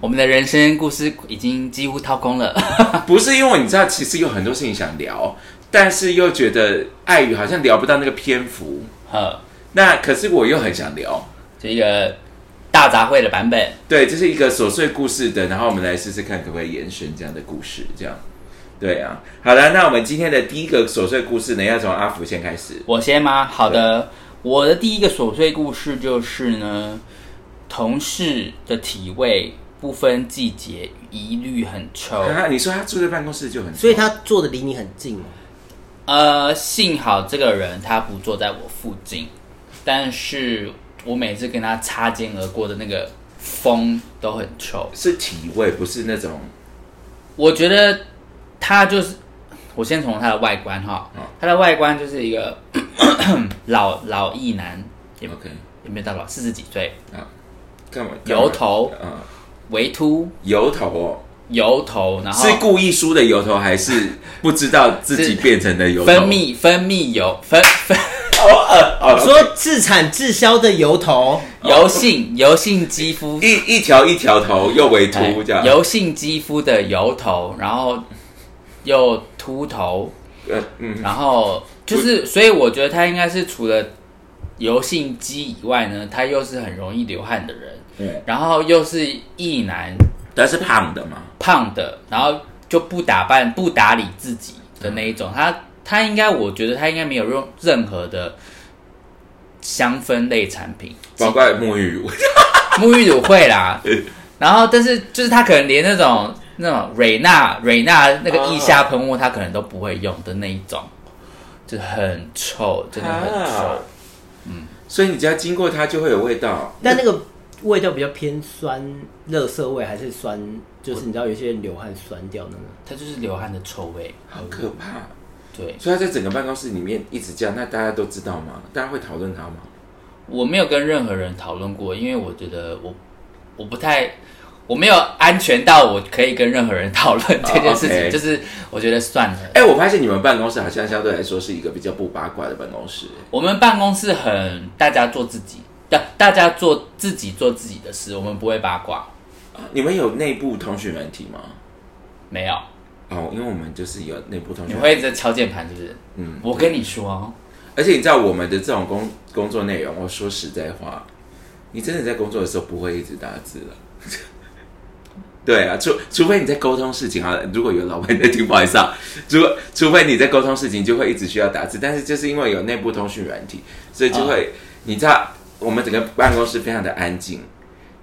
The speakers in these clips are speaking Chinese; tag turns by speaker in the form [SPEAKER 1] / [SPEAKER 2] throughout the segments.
[SPEAKER 1] 我们
[SPEAKER 2] 的人生故事已经几乎掏空了。
[SPEAKER 1] 不是因为你知道，其实有很多事情想聊，但是又觉得碍于好像聊不到那个篇幅。
[SPEAKER 2] 呃，
[SPEAKER 1] 那可是我又很想聊，
[SPEAKER 2] 这个大杂烩的版本，
[SPEAKER 1] 对，这是一个琐碎故事的，然后我们来试试看可不可以延伸这样的故事，这样。对啊，好了，那我们今天的第一个琐碎故事呢，要从阿福先开始。
[SPEAKER 2] 我先吗？好的，我的第一个琐碎故事就是呢，同事的体味不分季节，一律很臭。
[SPEAKER 1] 啊，你说他住在办公室就很臭，
[SPEAKER 3] 所以他坐的离你很近哦。
[SPEAKER 2] 呃，幸好这个人他不坐在我附近，但是我每次跟他擦肩而过的那个风都很臭。
[SPEAKER 1] 是体味，不是那种。
[SPEAKER 2] 我觉得他就是，我先从他的外观哈，
[SPEAKER 1] 嗯
[SPEAKER 2] 他的外观就是一个 老老艺男，也
[SPEAKER 1] OK
[SPEAKER 2] 也没有到老，四十几岁，
[SPEAKER 1] 干嘛？
[SPEAKER 2] 油头，
[SPEAKER 1] 嗯，
[SPEAKER 2] 微秃，
[SPEAKER 1] 油头。哦，
[SPEAKER 2] 油头，然后
[SPEAKER 1] 是故意梳的油头，还是不知道自己变成的油头？
[SPEAKER 2] 分泌分泌油分分
[SPEAKER 1] 哦，
[SPEAKER 3] 说自产自销的油头，
[SPEAKER 2] 油性油性肌肤。
[SPEAKER 1] 一一条一条头又微
[SPEAKER 2] 哎
[SPEAKER 1] 秃这样，
[SPEAKER 2] 油性肌肤的油头，然后又秃头，
[SPEAKER 1] 呃嗯，
[SPEAKER 2] 然后就是，所以我觉得他应该是除了油性肌以外呢，他又是很容易流汗的人，
[SPEAKER 1] 嗯
[SPEAKER 2] 然后又是异男，
[SPEAKER 1] 他是胖的嘛？
[SPEAKER 2] 胖的，然后就不打扮、不打理自己的那一种。他他应该，我觉得他应该没有用任何的香氛类产品，
[SPEAKER 1] 包括沐浴乳，
[SPEAKER 2] 沐浴乳会啦，然后但是就是他可能连那种那种瑞娜瑞娜那个腋下喷雾，他可能都不会用的那一种，就很臭，真的很臭。
[SPEAKER 1] 啊。所以你只要经过它就会有味道。
[SPEAKER 3] 但那个味道比较偏酸，热涩味还是酸？就是你知道有些人流汗酸掉那个。
[SPEAKER 2] 它就是流汗的臭味。
[SPEAKER 1] 好可怕！
[SPEAKER 2] 对
[SPEAKER 1] 所以他在整个办公室里面一直这样，那大家都知道吗？大家会讨论他吗？
[SPEAKER 2] 我没有跟任何人讨论过，因为我觉得我我不太我没有安全到我可以跟任何人讨论 这件事情，就是我觉得算了。
[SPEAKER 1] 哎、我发现你们办公室好像相对来说是一个比较不八卦的办公室。
[SPEAKER 2] 我们办公室很大家做自己，大大家做自己做自己的事，我们不会八卦，
[SPEAKER 1] 啊你们有内部通讯软体吗？
[SPEAKER 2] 没有。
[SPEAKER 1] 哦，因为我们就是有内部通讯
[SPEAKER 2] 你会一直敲键盘是不是？
[SPEAKER 1] 嗯，
[SPEAKER 2] 我跟你说，
[SPEAKER 1] 而且你知道我们的这种工工作内容，我说实在话，你真的在工作的时候不会一直打字了。对啊，除除非你在沟通事情啊，如果有老板在听，不好意思啊，除除非你在沟通事情，就会一直需要打字。但是就是因为有内部通讯软体，所以就会、你知道，我们整个办公室非常的安静，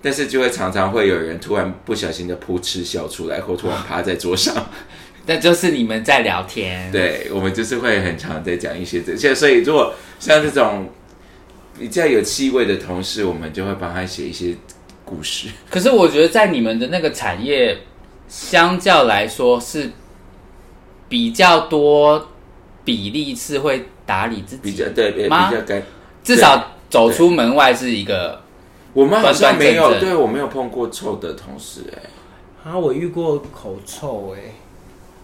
[SPEAKER 1] 但是就会常常会有人突然不小心的扑哧笑出来，或突然趴在桌上。
[SPEAKER 2] 那就是你们在聊天。，
[SPEAKER 1] 对，我们就是会很常在讲一些这些，所以如果像这种比较有气味的同事，我们就会帮他写一些故事。
[SPEAKER 2] 可是我觉得在你们的那个产业，相较来说是比较多比例是会打理自己，
[SPEAKER 1] 比较对，比较干。
[SPEAKER 2] 至少走出门外是一个。
[SPEAKER 1] 我们好像没有，对我没有碰过臭的同事、哎，
[SPEAKER 3] 啊，我遇过口臭哎、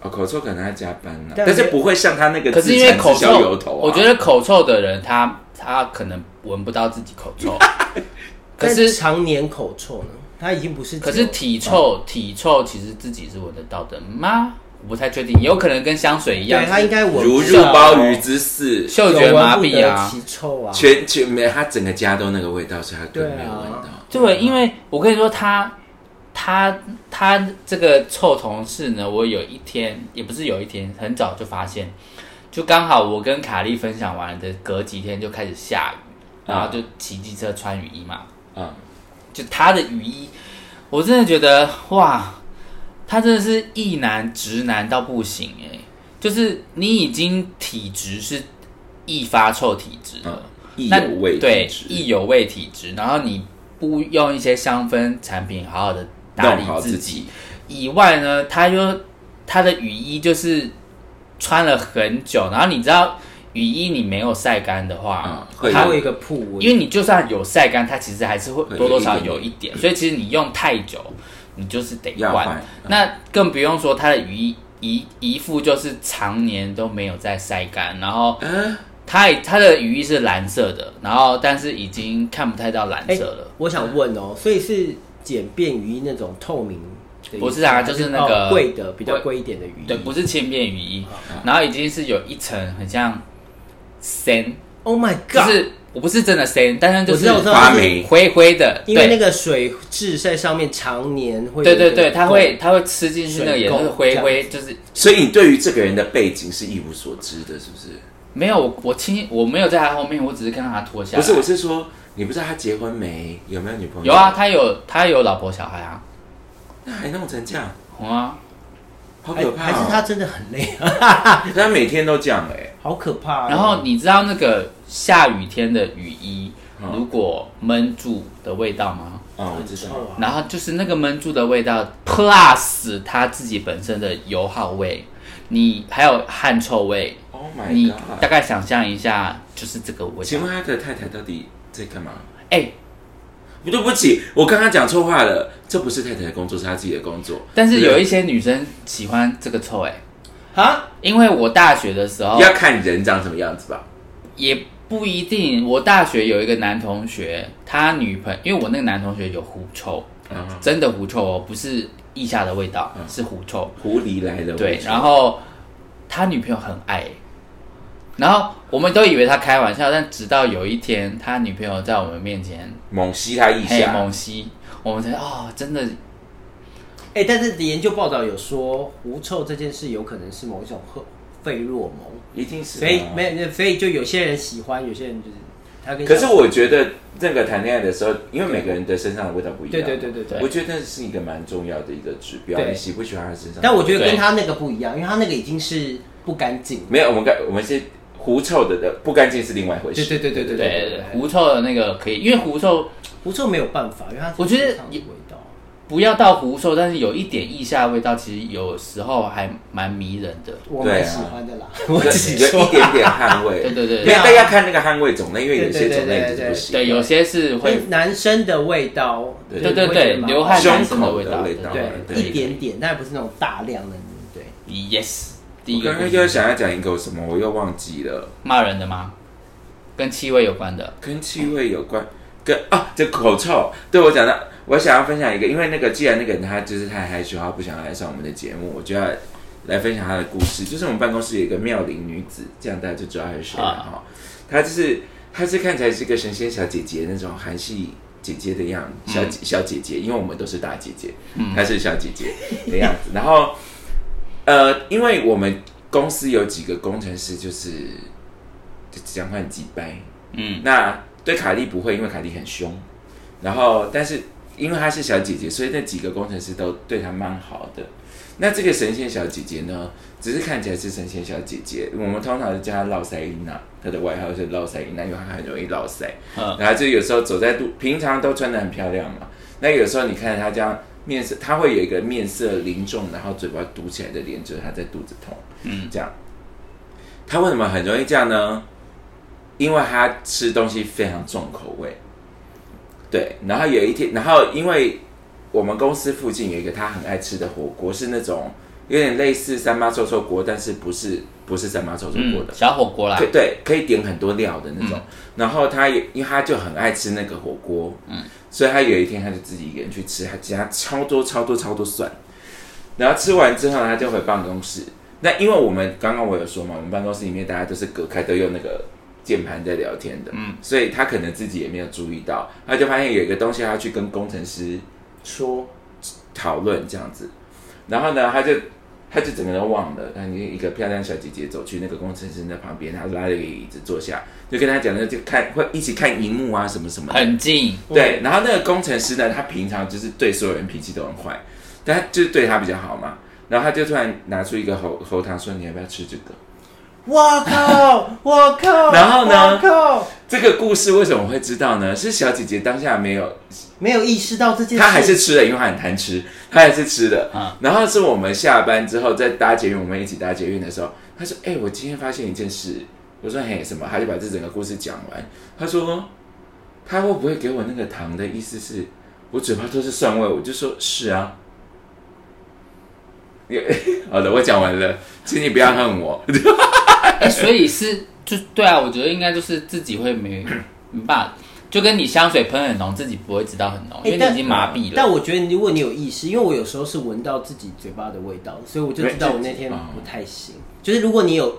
[SPEAKER 1] 哦，口臭可能要加班呢、
[SPEAKER 3] 但
[SPEAKER 1] 但是不会像他那个
[SPEAKER 2] 可是因为口
[SPEAKER 1] 自产自销
[SPEAKER 2] 臭，
[SPEAKER 1] 油头、啊，
[SPEAKER 2] 我觉得口臭的人他他可能闻不到自己口臭，可
[SPEAKER 3] 但
[SPEAKER 2] 是
[SPEAKER 3] 常年口臭呢，他已经不是只有。
[SPEAKER 2] 可是体臭体臭其实自己是闻得到的吗？我不太确定，有可能跟香水一样，
[SPEAKER 3] 对他应该闻
[SPEAKER 1] 如入鲍鱼之肆，
[SPEAKER 2] 嗅觉麻痹啊
[SPEAKER 3] 不。得其臭啊。
[SPEAKER 1] 全全没他整个家都那个味道，所以他根本没有闻到。
[SPEAKER 2] 对，因为我跟你说，他他他这个臭同事呢，我有一天也不是有一天，很早就发现，就刚好我跟卡莉分享完的隔几天就开始下雨，然后就骑机车穿雨衣嘛，
[SPEAKER 1] 嗯，
[SPEAKER 2] 就他的雨衣，我真的觉得哇，他真的是异男直男到不行哎、就是你已经体质是易发臭体质了。
[SPEAKER 1] 意
[SPEAKER 2] 那
[SPEAKER 1] 有味
[SPEAKER 2] 对
[SPEAKER 1] 体质。
[SPEAKER 2] 易有味体质，然后你不用一些香氛产品好好的打理
[SPEAKER 1] 自
[SPEAKER 2] 自己。以外呢，他就他的雨衣就是穿了很久，然后你知道雨衣你没有晒干的话它
[SPEAKER 3] 它会有一个铺纹，
[SPEAKER 2] 因为你就算有晒干，它其实还是会
[SPEAKER 1] 会
[SPEAKER 2] 多多少少
[SPEAKER 1] 有一点。
[SPEAKER 2] 有一点，所以其实你用太久，你就是得
[SPEAKER 1] 要
[SPEAKER 2] 换。
[SPEAKER 1] 嗯
[SPEAKER 2] 那更不用说它的雨衣一一副就是常年都没有在晒干，然后
[SPEAKER 1] 嗯，
[SPEAKER 2] 它也它的雨衣是蓝色的，然后但是已经看不太到蓝
[SPEAKER 3] 哎
[SPEAKER 2] 色了。
[SPEAKER 3] 我想问哦，所以是简便雨衣那种透明？
[SPEAKER 2] 不是啊就是那个
[SPEAKER 3] 哦贵的比较贵一点的雨衣。
[SPEAKER 2] 对，不是轻便雨衣，
[SPEAKER 1] 啊
[SPEAKER 2] 然后已经是有一层很像森
[SPEAKER 3] ，，Oh my God！
[SPEAKER 2] 是我不是真的森，但是就是
[SPEAKER 1] 发霉
[SPEAKER 2] 灰灰的，
[SPEAKER 3] 因为
[SPEAKER 2] 对
[SPEAKER 3] 那个水质在上面常年会
[SPEAKER 2] 对对对，它会
[SPEAKER 3] 垢
[SPEAKER 2] 它会吃进去那个颜色
[SPEAKER 3] 水垢
[SPEAKER 2] 灰灰，就是。
[SPEAKER 1] 所以你对于这个人的背景是一无所知的，是不是？
[SPEAKER 2] 没有我我亲我没有在他后面，我只是看到他脱下来。
[SPEAKER 1] 不是，我是说，你不知道他结婚没？有没有女朋友？
[SPEAKER 2] 有啊，，他有他有老婆小孩啊，
[SPEAKER 1] 那还弄成这样，
[SPEAKER 2] 红啊，
[SPEAKER 1] 好可怕、哦！
[SPEAKER 3] 还还是他真的很累啊，
[SPEAKER 1] 他每天都这样哎、
[SPEAKER 3] 好可怕哦。
[SPEAKER 2] 然后你知道那个下雨天的雨衣
[SPEAKER 1] 嗯
[SPEAKER 2] 如果闷住的味道吗？
[SPEAKER 1] 嗯，我知道。
[SPEAKER 2] 然后就是那个闷住的味道，plus 它自己本身的油耗味，你还有汗臭味
[SPEAKER 1] ，Oh my
[SPEAKER 2] 你
[SPEAKER 1] god！
[SPEAKER 2] 大概想象一下，就是这个味道。
[SPEAKER 1] 请问他的太太到底在干嘛？
[SPEAKER 2] 哎、
[SPEAKER 1] 不对不起，我刚刚讲错话了，这不是太太的工作，是他自己的工作。
[SPEAKER 2] 但是有一些女生喜欢这个臭哎、
[SPEAKER 3] 啊，
[SPEAKER 2] 因为我大学的时候
[SPEAKER 1] 要看人长什么样子吧。
[SPEAKER 2] 也不一定。我大学有一个男同学，他女朋友因为我那个男同学有狐臭，
[SPEAKER 1] 嗯，
[SPEAKER 2] 真的狐臭哦，不是腋下的味道，
[SPEAKER 1] 嗯
[SPEAKER 2] 是狐臭。
[SPEAKER 1] 狐狸来的。
[SPEAKER 2] 对然后他女朋友很爱，然后我们都以为他开玩笑，但直到有一天，他女朋友在我们面前
[SPEAKER 1] 猛吸他腋
[SPEAKER 2] 嘿
[SPEAKER 1] 下，
[SPEAKER 2] 猛吸，我们才哦，真的
[SPEAKER 3] 哎，但是研究报道有说，狐臭这件事有可能是某一种荷费洛蒙，
[SPEAKER 1] 一定是。
[SPEAKER 3] 所以没有，所以就有些人喜欢，有些人就是他跟
[SPEAKER 1] 可是我觉得那个谈恋爱的时候，因为每个人的身上的味道不一样，
[SPEAKER 3] 对对对对对
[SPEAKER 1] 我觉得那是一个蛮重要的一个指标，
[SPEAKER 3] 对
[SPEAKER 1] 你喜不喜欢他身上的味道？
[SPEAKER 3] 但我觉得跟
[SPEAKER 2] 对
[SPEAKER 3] 他那个不一样，因为他那个已经是不干净。
[SPEAKER 1] 没有，我们干我们是狐臭的的不干净是另外一回事。
[SPEAKER 3] 对对对对
[SPEAKER 2] 对对对狐臭的那个可以，因为狐臭
[SPEAKER 3] 狐臭没有办法，因为它
[SPEAKER 2] 我觉得
[SPEAKER 3] 味道。
[SPEAKER 2] 不要到狐臭，但是有一点腋下味道，其实有时候还蛮迷人的。
[SPEAKER 3] 我蛮喜欢的啦，我
[SPEAKER 1] 有
[SPEAKER 3] 自己说
[SPEAKER 1] 有一点点汗味。
[SPEAKER 2] 对对对
[SPEAKER 1] 因为但要看那个汗味种类，因为有些
[SPEAKER 3] 对对
[SPEAKER 1] 种类
[SPEAKER 3] 对对
[SPEAKER 1] 就是不行。
[SPEAKER 2] 对，有些是会
[SPEAKER 3] 会男生的味道，
[SPEAKER 1] 对
[SPEAKER 2] 对对对流汗
[SPEAKER 1] 胸
[SPEAKER 2] 男生的
[SPEAKER 1] 口
[SPEAKER 2] 味道
[SPEAKER 1] 的味道，
[SPEAKER 3] 对
[SPEAKER 1] 对
[SPEAKER 3] 一点点，但不是那种大量的，对。
[SPEAKER 2] yes。
[SPEAKER 1] 刚刚又想要讲一个什么，我又忘记了，
[SPEAKER 2] 骂人的吗？跟气味有关的。
[SPEAKER 1] 跟气味有关，跟啊，这口臭。对我讲的，我想要分享一个，因为那个既然那个人他就是太害羞，他不想来上我们的节目，我就要来分享他的故事。就是我们办公室有一个妙龄女子，这样大家就知道她是谁了
[SPEAKER 2] 啊
[SPEAKER 1] 哈。她就是她是看起来是个神仙小姐姐那种韩系姐姐的样子，小姐、小姐姐，因为我们都是大姐姐，嗯她是小姐姐的样子。然后呃，因为我们公司有几个工程师就是就讲话很鸡掰，
[SPEAKER 2] 嗯，
[SPEAKER 1] 那对卡莉不会，因为卡莉很凶。然后，但是因为她是小姐姐，所以那几个工程师都对她蛮好的。那这个神仙小姐姐呢，只是看起来是神仙小姐姐，我们通常是叫她老塞琳娜，她的外号是老塞琳娜，因为她很容易老塞。
[SPEAKER 2] 嗯
[SPEAKER 1] 然后就有时候走在路，平常都穿的很漂亮嘛。那有时候你看她这样面色，他会有一个面色凝重，然后嘴巴嘟起来的脸，就是他在肚子痛。
[SPEAKER 2] 嗯，
[SPEAKER 1] 这样。他为什么很容易这样呢？因为他吃东西非常重口味。对，然后有一天，然后因为我们公司附近有一个他很爱吃的火锅，是那种有点类似三妈臭臭锅，但是不是不是三妈臭臭锅
[SPEAKER 2] 嗯
[SPEAKER 1] 的，，
[SPEAKER 2] 小火锅啦
[SPEAKER 1] 可，对，可以点很多料的那种。然后他也因为他就很爱吃那个火锅，嗯，所以他有一天他就自己一个人去吃，他加超多超多超多蒜。然后吃完之后，他就回办公室。那因为我们刚刚我有说嘛，我们办公室里面大家都是隔开，都用那个键盘在聊天的，嗯，所以他可能自己也没有注意到，他就发现有一个东西他要去跟工程师
[SPEAKER 3] 说
[SPEAKER 1] 讨论这样子，然后呢，他就他就整个人忘了，那你一个漂亮小姐姐走去那个工程师的旁边，他拉了一个椅子坐下，就跟他讲那就看会一起看荧幕啊什么什么的，
[SPEAKER 2] 很近，
[SPEAKER 1] 对，然后那个工程师呢，他平常就是对所有人脾气都很坏，但他就是对他比较好嘛，然后他就突然拿出一个喉喉糖说你要不要吃这个？
[SPEAKER 3] 我靠，我靠，
[SPEAKER 1] 然后呢
[SPEAKER 3] 我靠，
[SPEAKER 1] 这个故事为什么会知道呢？是小姐姐当下没有
[SPEAKER 3] 没有意识到这件事，
[SPEAKER 1] 他还是吃的，因为他很贪吃，他还是吃的。
[SPEAKER 2] 嗯
[SPEAKER 1] 然后是我们下班之后在搭捷运，我们一起搭捷运的时候，他说：“哎、我今天发现一件事。”我说：“嘿，什么？”他就把这整个故事讲完。他说：“他会不会给我那个糖的意思是我嘴巴都是蒜味？”我就说：“是啊。” 好的，我讲完了，请你不要恨我。
[SPEAKER 2] 哎、所以是就对啊，我觉得应该就是自己会没没办法，就跟你香水喷很浓，自己不会知道很浓，因为你已经麻痹了。
[SPEAKER 3] 但我觉得如果你有意识，因为我有时候是闻到自己嘴巴的味道，所以我就知道我那天不太行。就是如果你有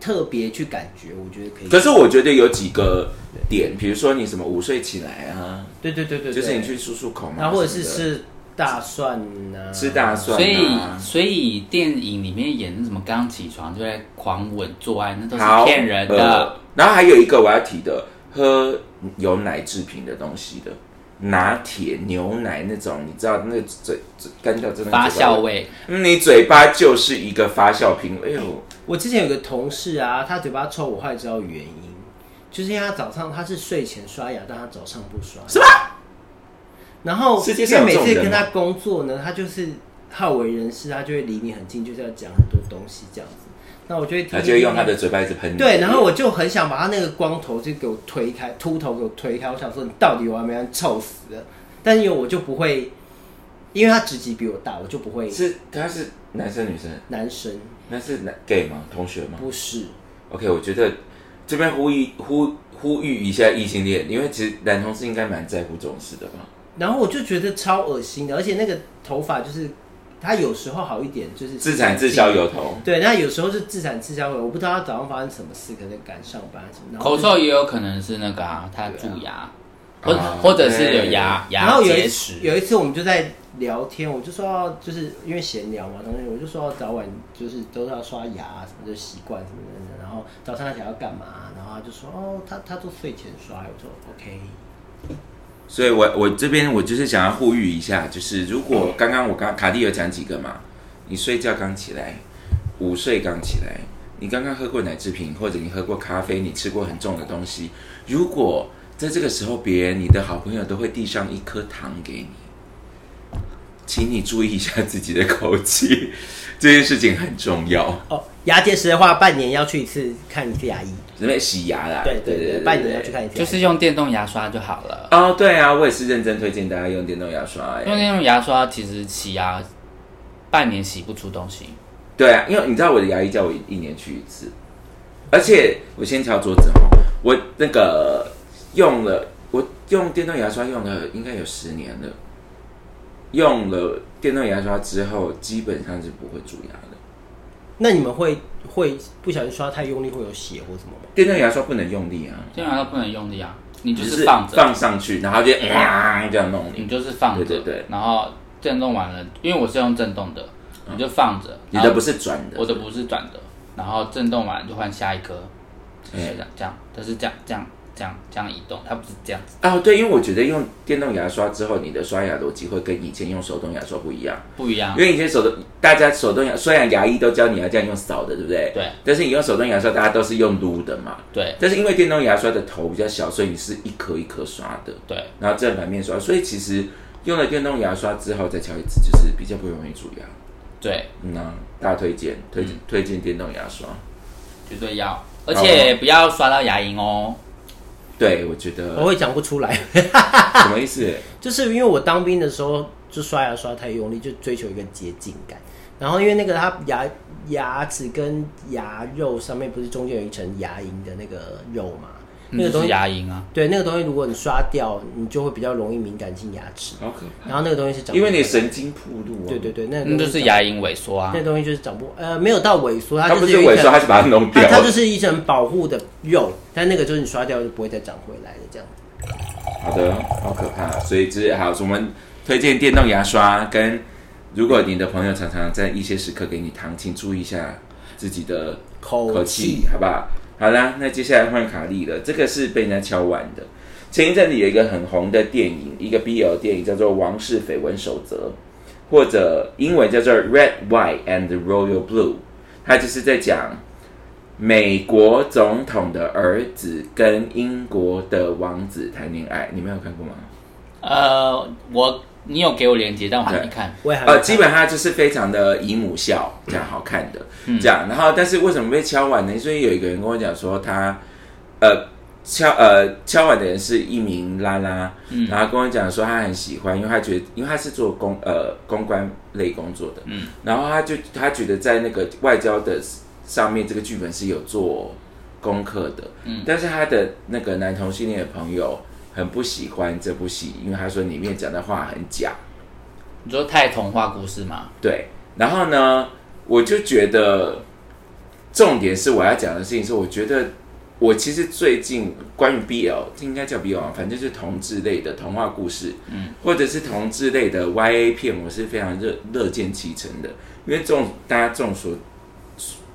[SPEAKER 3] 特别去感觉，我觉得可以。
[SPEAKER 1] 可是我觉得有几个点，比如说你什么午睡起来啊，
[SPEAKER 3] 对对对对，
[SPEAKER 1] 就是你去漱漱口嘛，
[SPEAKER 3] 然后或者是吃大蒜呐、
[SPEAKER 1] 吃大蒜、啊，
[SPEAKER 2] 所以，所以电影里面演的什么刚起床就在狂吻做爱，那都
[SPEAKER 1] 好
[SPEAKER 2] 是骗人的。
[SPEAKER 1] 呃然后还有一个我要提的，喝有奶制品的东西的，拿铁、牛奶那种，你知道那个嘴嘴干掉真的
[SPEAKER 2] 发酵，味，
[SPEAKER 1] 嗯你嘴巴就是一个发酵瓶。哎呦，
[SPEAKER 3] 我之前有个同事啊，他嘴巴臭，我后来知道原因，就是因为他早上他是睡前刷牙，但他早上不刷。
[SPEAKER 1] 什么？
[SPEAKER 3] 然后
[SPEAKER 1] 世界
[SPEAKER 3] 因为每
[SPEAKER 1] 上有这种人
[SPEAKER 3] 次跟他工作呢，他就是好为人师，他就会离你很近，就是要讲很多东西这样子。那我就会听
[SPEAKER 1] 他就会用他的嘴巴一直喷你。
[SPEAKER 3] 对，然后我就很想把他那个光头就给我推开，秃头给我推开。我想说你到底有完没完，臭死了。但是因为我就不会，因为他职级比我大，我就不会
[SPEAKER 1] 是他是男生女生？
[SPEAKER 3] 男生
[SPEAKER 1] 那是男 gay 吗？同学吗
[SPEAKER 3] 不是。
[SPEAKER 1] ？OK，我觉得这边呼吁呼呼吁一下异性恋，因为其实男同事应该蛮在乎这种事的吧。
[SPEAKER 3] 然后我就觉得超恶心的，而且那个头发就是他有时候好一点，就是
[SPEAKER 1] 自产自销油头，
[SPEAKER 3] 对，那有时候是自产自销油，我不知道他早上发生什么事，可能赶上班什么。
[SPEAKER 2] 口臭也有可能是那个啊，他蛀牙，或
[SPEAKER 1] 啊
[SPEAKER 2] 或者是有
[SPEAKER 1] 对
[SPEAKER 2] 牙
[SPEAKER 3] 然后有一
[SPEAKER 2] 牙结石。
[SPEAKER 3] 次有一次我们就在聊天，我就说要就是因为闲聊嘛，同学我就说要早晚就是都是要刷牙什么的习惯什么的，然后早上他想要干嘛，然后他就说哦他他都睡前刷，我说 OK，
[SPEAKER 1] 所以我我这边我就是想要呼吁一下，就是如果刚刚我刚卡蒂有讲几个嘛，你睡觉刚起来，午睡刚起来，你刚刚喝过奶制品，或者你喝过咖啡，你吃过很重的东西，如果在这个时候，别人你的好朋友都会递上一颗糖给你，请你注意一下自己的口气，这件事情很重要。
[SPEAKER 3] 哦牙结石的话半年要去一次看一次牙医，
[SPEAKER 1] 准备洗牙啦，
[SPEAKER 3] 对对对，半年要去看一次牙医，
[SPEAKER 2] 就是用电动牙刷就好了。
[SPEAKER 1] 哦，对啊，我也是认真推荐大家用电动牙刷、欸。
[SPEAKER 2] 用电动牙刷其实洗牙半年洗不出东西。
[SPEAKER 1] 对啊，因为你知道我的牙医叫我一年去一次，而且我先敲桌子哦，我那个用了，我用电动牙刷用了应该有十年了，用了电动牙刷之后，基本上是不会蛀牙的。
[SPEAKER 3] 那你们会会不小心刷太用力会有血或什么吗？
[SPEAKER 1] 电动牙刷不能用力啊，
[SPEAKER 2] 电动牙刷不能用力啊，你就
[SPEAKER 1] 就是
[SPEAKER 2] 放着，
[SPEAKER 1] 放上去，然后就、呃、这样弄
[SPEAKER 2] 你
[SPEAKER 1] 你。
[SPEAKER 2] 就是放着，
[SPEAKER 1] 对对对
[SPEAKER 2] 然后震动完了，因为我是用震动的，你就放着。
[SPEAKER 1] 你的不是转的，
[SPEAKER 2] 我的不是转的，然后震动完就换下一颗，就是
[SPEAKER 1] 哎
[SPEAKER 2] 这样这样，它是这样这样这样这样移动，它不是这样子，
[SPEAKER 1] 哦，对，因为我觉得用电动牙刷之后，你的刷牙逻辑会跟以前用手动牙刷不一样。
[SPEAKER 2] 不一样
[SPEAKER 1] 因。为以前手动，大家手动牙，虽然牙医都教你要这样用扫的，对不对？
[SPEAKER 2] 对。
[SPEAKER 1] 但是你用手动牙刷，大家都是用撸的嘛。
[SPEAKER 2] 对
[SPEAKER 1] 但是因为电动牙刷的头比较小，所以你是一颗一颗刷的，
[SPEAKER 2] 对，
[SPEAKER 1] 然后正反面刷，所以其实用了电动牙刷之后再敲一次，就是比较不容易蛀牙。
[SPEAKER 2] 对，
[SPEAKER 1] 嗯啊，大推荐，推
[SPEAKER 2] 嗯
[SPEAKER 1] 推荐电动牙刷。
[SPEAKER 2] 绝对要，而且不要刷到牙龈哦。
[SPEAKER 1] 对，我觉得
[SPEAKER 3] 我会讲不出来，
[SPEAKER 1] 什么意思？
[SPEAKER 3] 就是因为我当兵的时候就刷牙刷太用力，就追求一个洁净感。然后因为那个它牙牙齿跟牙肉上面不是中间有一层牙龈的那个肉嘛，那个东西
[SPEAKER 2] 牙龈啊，
[SPEAKER 3] 对那个东西如果你刷掉，你就会比较容易敏感性牙齿。
[SPEAKER 1] 好可怕，
[SPEAKER 3] 然后那个东西是长
[SPEAKER 1] 因为你神经铺路啊。
[SPEAKER 3] 对对对，那个
[SPEAKER 2] 那就是牙龈萎缩啊
[SPEAKER 3] 那。东西就是长不呃没有到萎缩，它
[SPEAKER 1] 它不是萎缩，它是把它弄掉。
[SPEAKER 3] 它它就是一层保护的肉，但那个就是你刷掉就不会再长回来的这样。
[SPEAKER 1] 好的，好可怕。所以这好，我们推荐电动牙刷，跟如果你的朋友常常在一些时刻给你糖，请注意一下自己的
[SPEAKER 3] 口
[SPEAKER 1] 口气，好不好？好啦，那接下来换卡利了，这个是被人家敲完的。前一阵子有一个很红的电影，一个 BL 电影叫做《王室绯闻守则》，或者英文叫做《Red, White and Royal Blue》，它就是在讲美国总统的儿子跟英国的王子谈恋爱。你们有看过吗？
[SPEAKER 2] 呃，我你有给我链接，但我还没看。
[SPEAKER 1] 呃，
[SPEAKER 3] 我也还没看。
[SPEAKER 1] 基本上就是非常的姨母笑，这样好看的，
[SPEAKER 2] 嗯。
[SPEAKER 1] 这样。然后，但是为什么被敲碗呢？所以有一个人跟我讲说他，呃，敲呃敲碗的人是一名拉拉，
[SPEAKER 2] 嗯。
[SPEAKER 1] 然后跟我讲说他很喜欢，因为他觉得，因为他是做公呃公关类工作的，
[SPEAKER 2] 嗯，
[SPEAKER 1] 然后他就他觉得在那个外交的上面，这个剧本是有做功课的，
[SPEAKER 2] 嗯。
[SPEAKER 1] 但是他的那个男同性恋的朋友很不喜欢这部戏，因为他说里面讲的话很假。
[SPEAKER 2] 你说太童话故事吗？
[SPEAKER 1] 对，然后呢，我就觉得重点是我要讲的事情是，我觉得我其实最近关于 BL，这应该叫 BL，啊反正就是同志类的童话故事，嗯，或者是同志类的 YA 片，我是非常热乐见其成的，因为众大家众所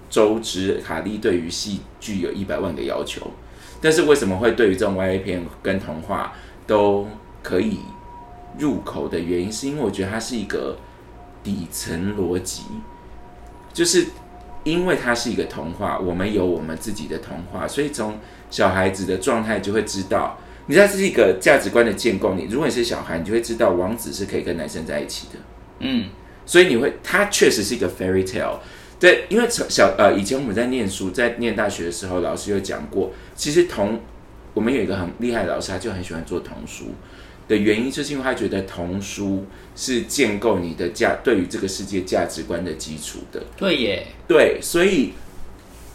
[SPEAKER 1] 周知，卡莉对于戏剧有一百万个要求，但是为什么会对于这种 YA 片跟童话都可以入口的原因，是因为我觉得它是一个底层逻辑，就是因为它是一个童话，我们有我们自己的童话，所以从小孩子的状态就会知道，你知道这是一个价值观的建构。你如果你是小孩，你就会知道王子是可以跟男生在一起的。
[SPEAKER 2] 嗯，
[SPEAKER 1] 所以你会，它确实是一个 fairy tale。对，因为从小呃，以前我们在念书，在念大学的时候，老师有讲过，其实童我们有一个很厉害的老师，他就很喜欢做童书。的原因，就是因为他觉得童书是建构你的价对于这个世界价值观的基础的。
[SPEAKER 2] 对耶，
[SPEAKER 1] 对，所以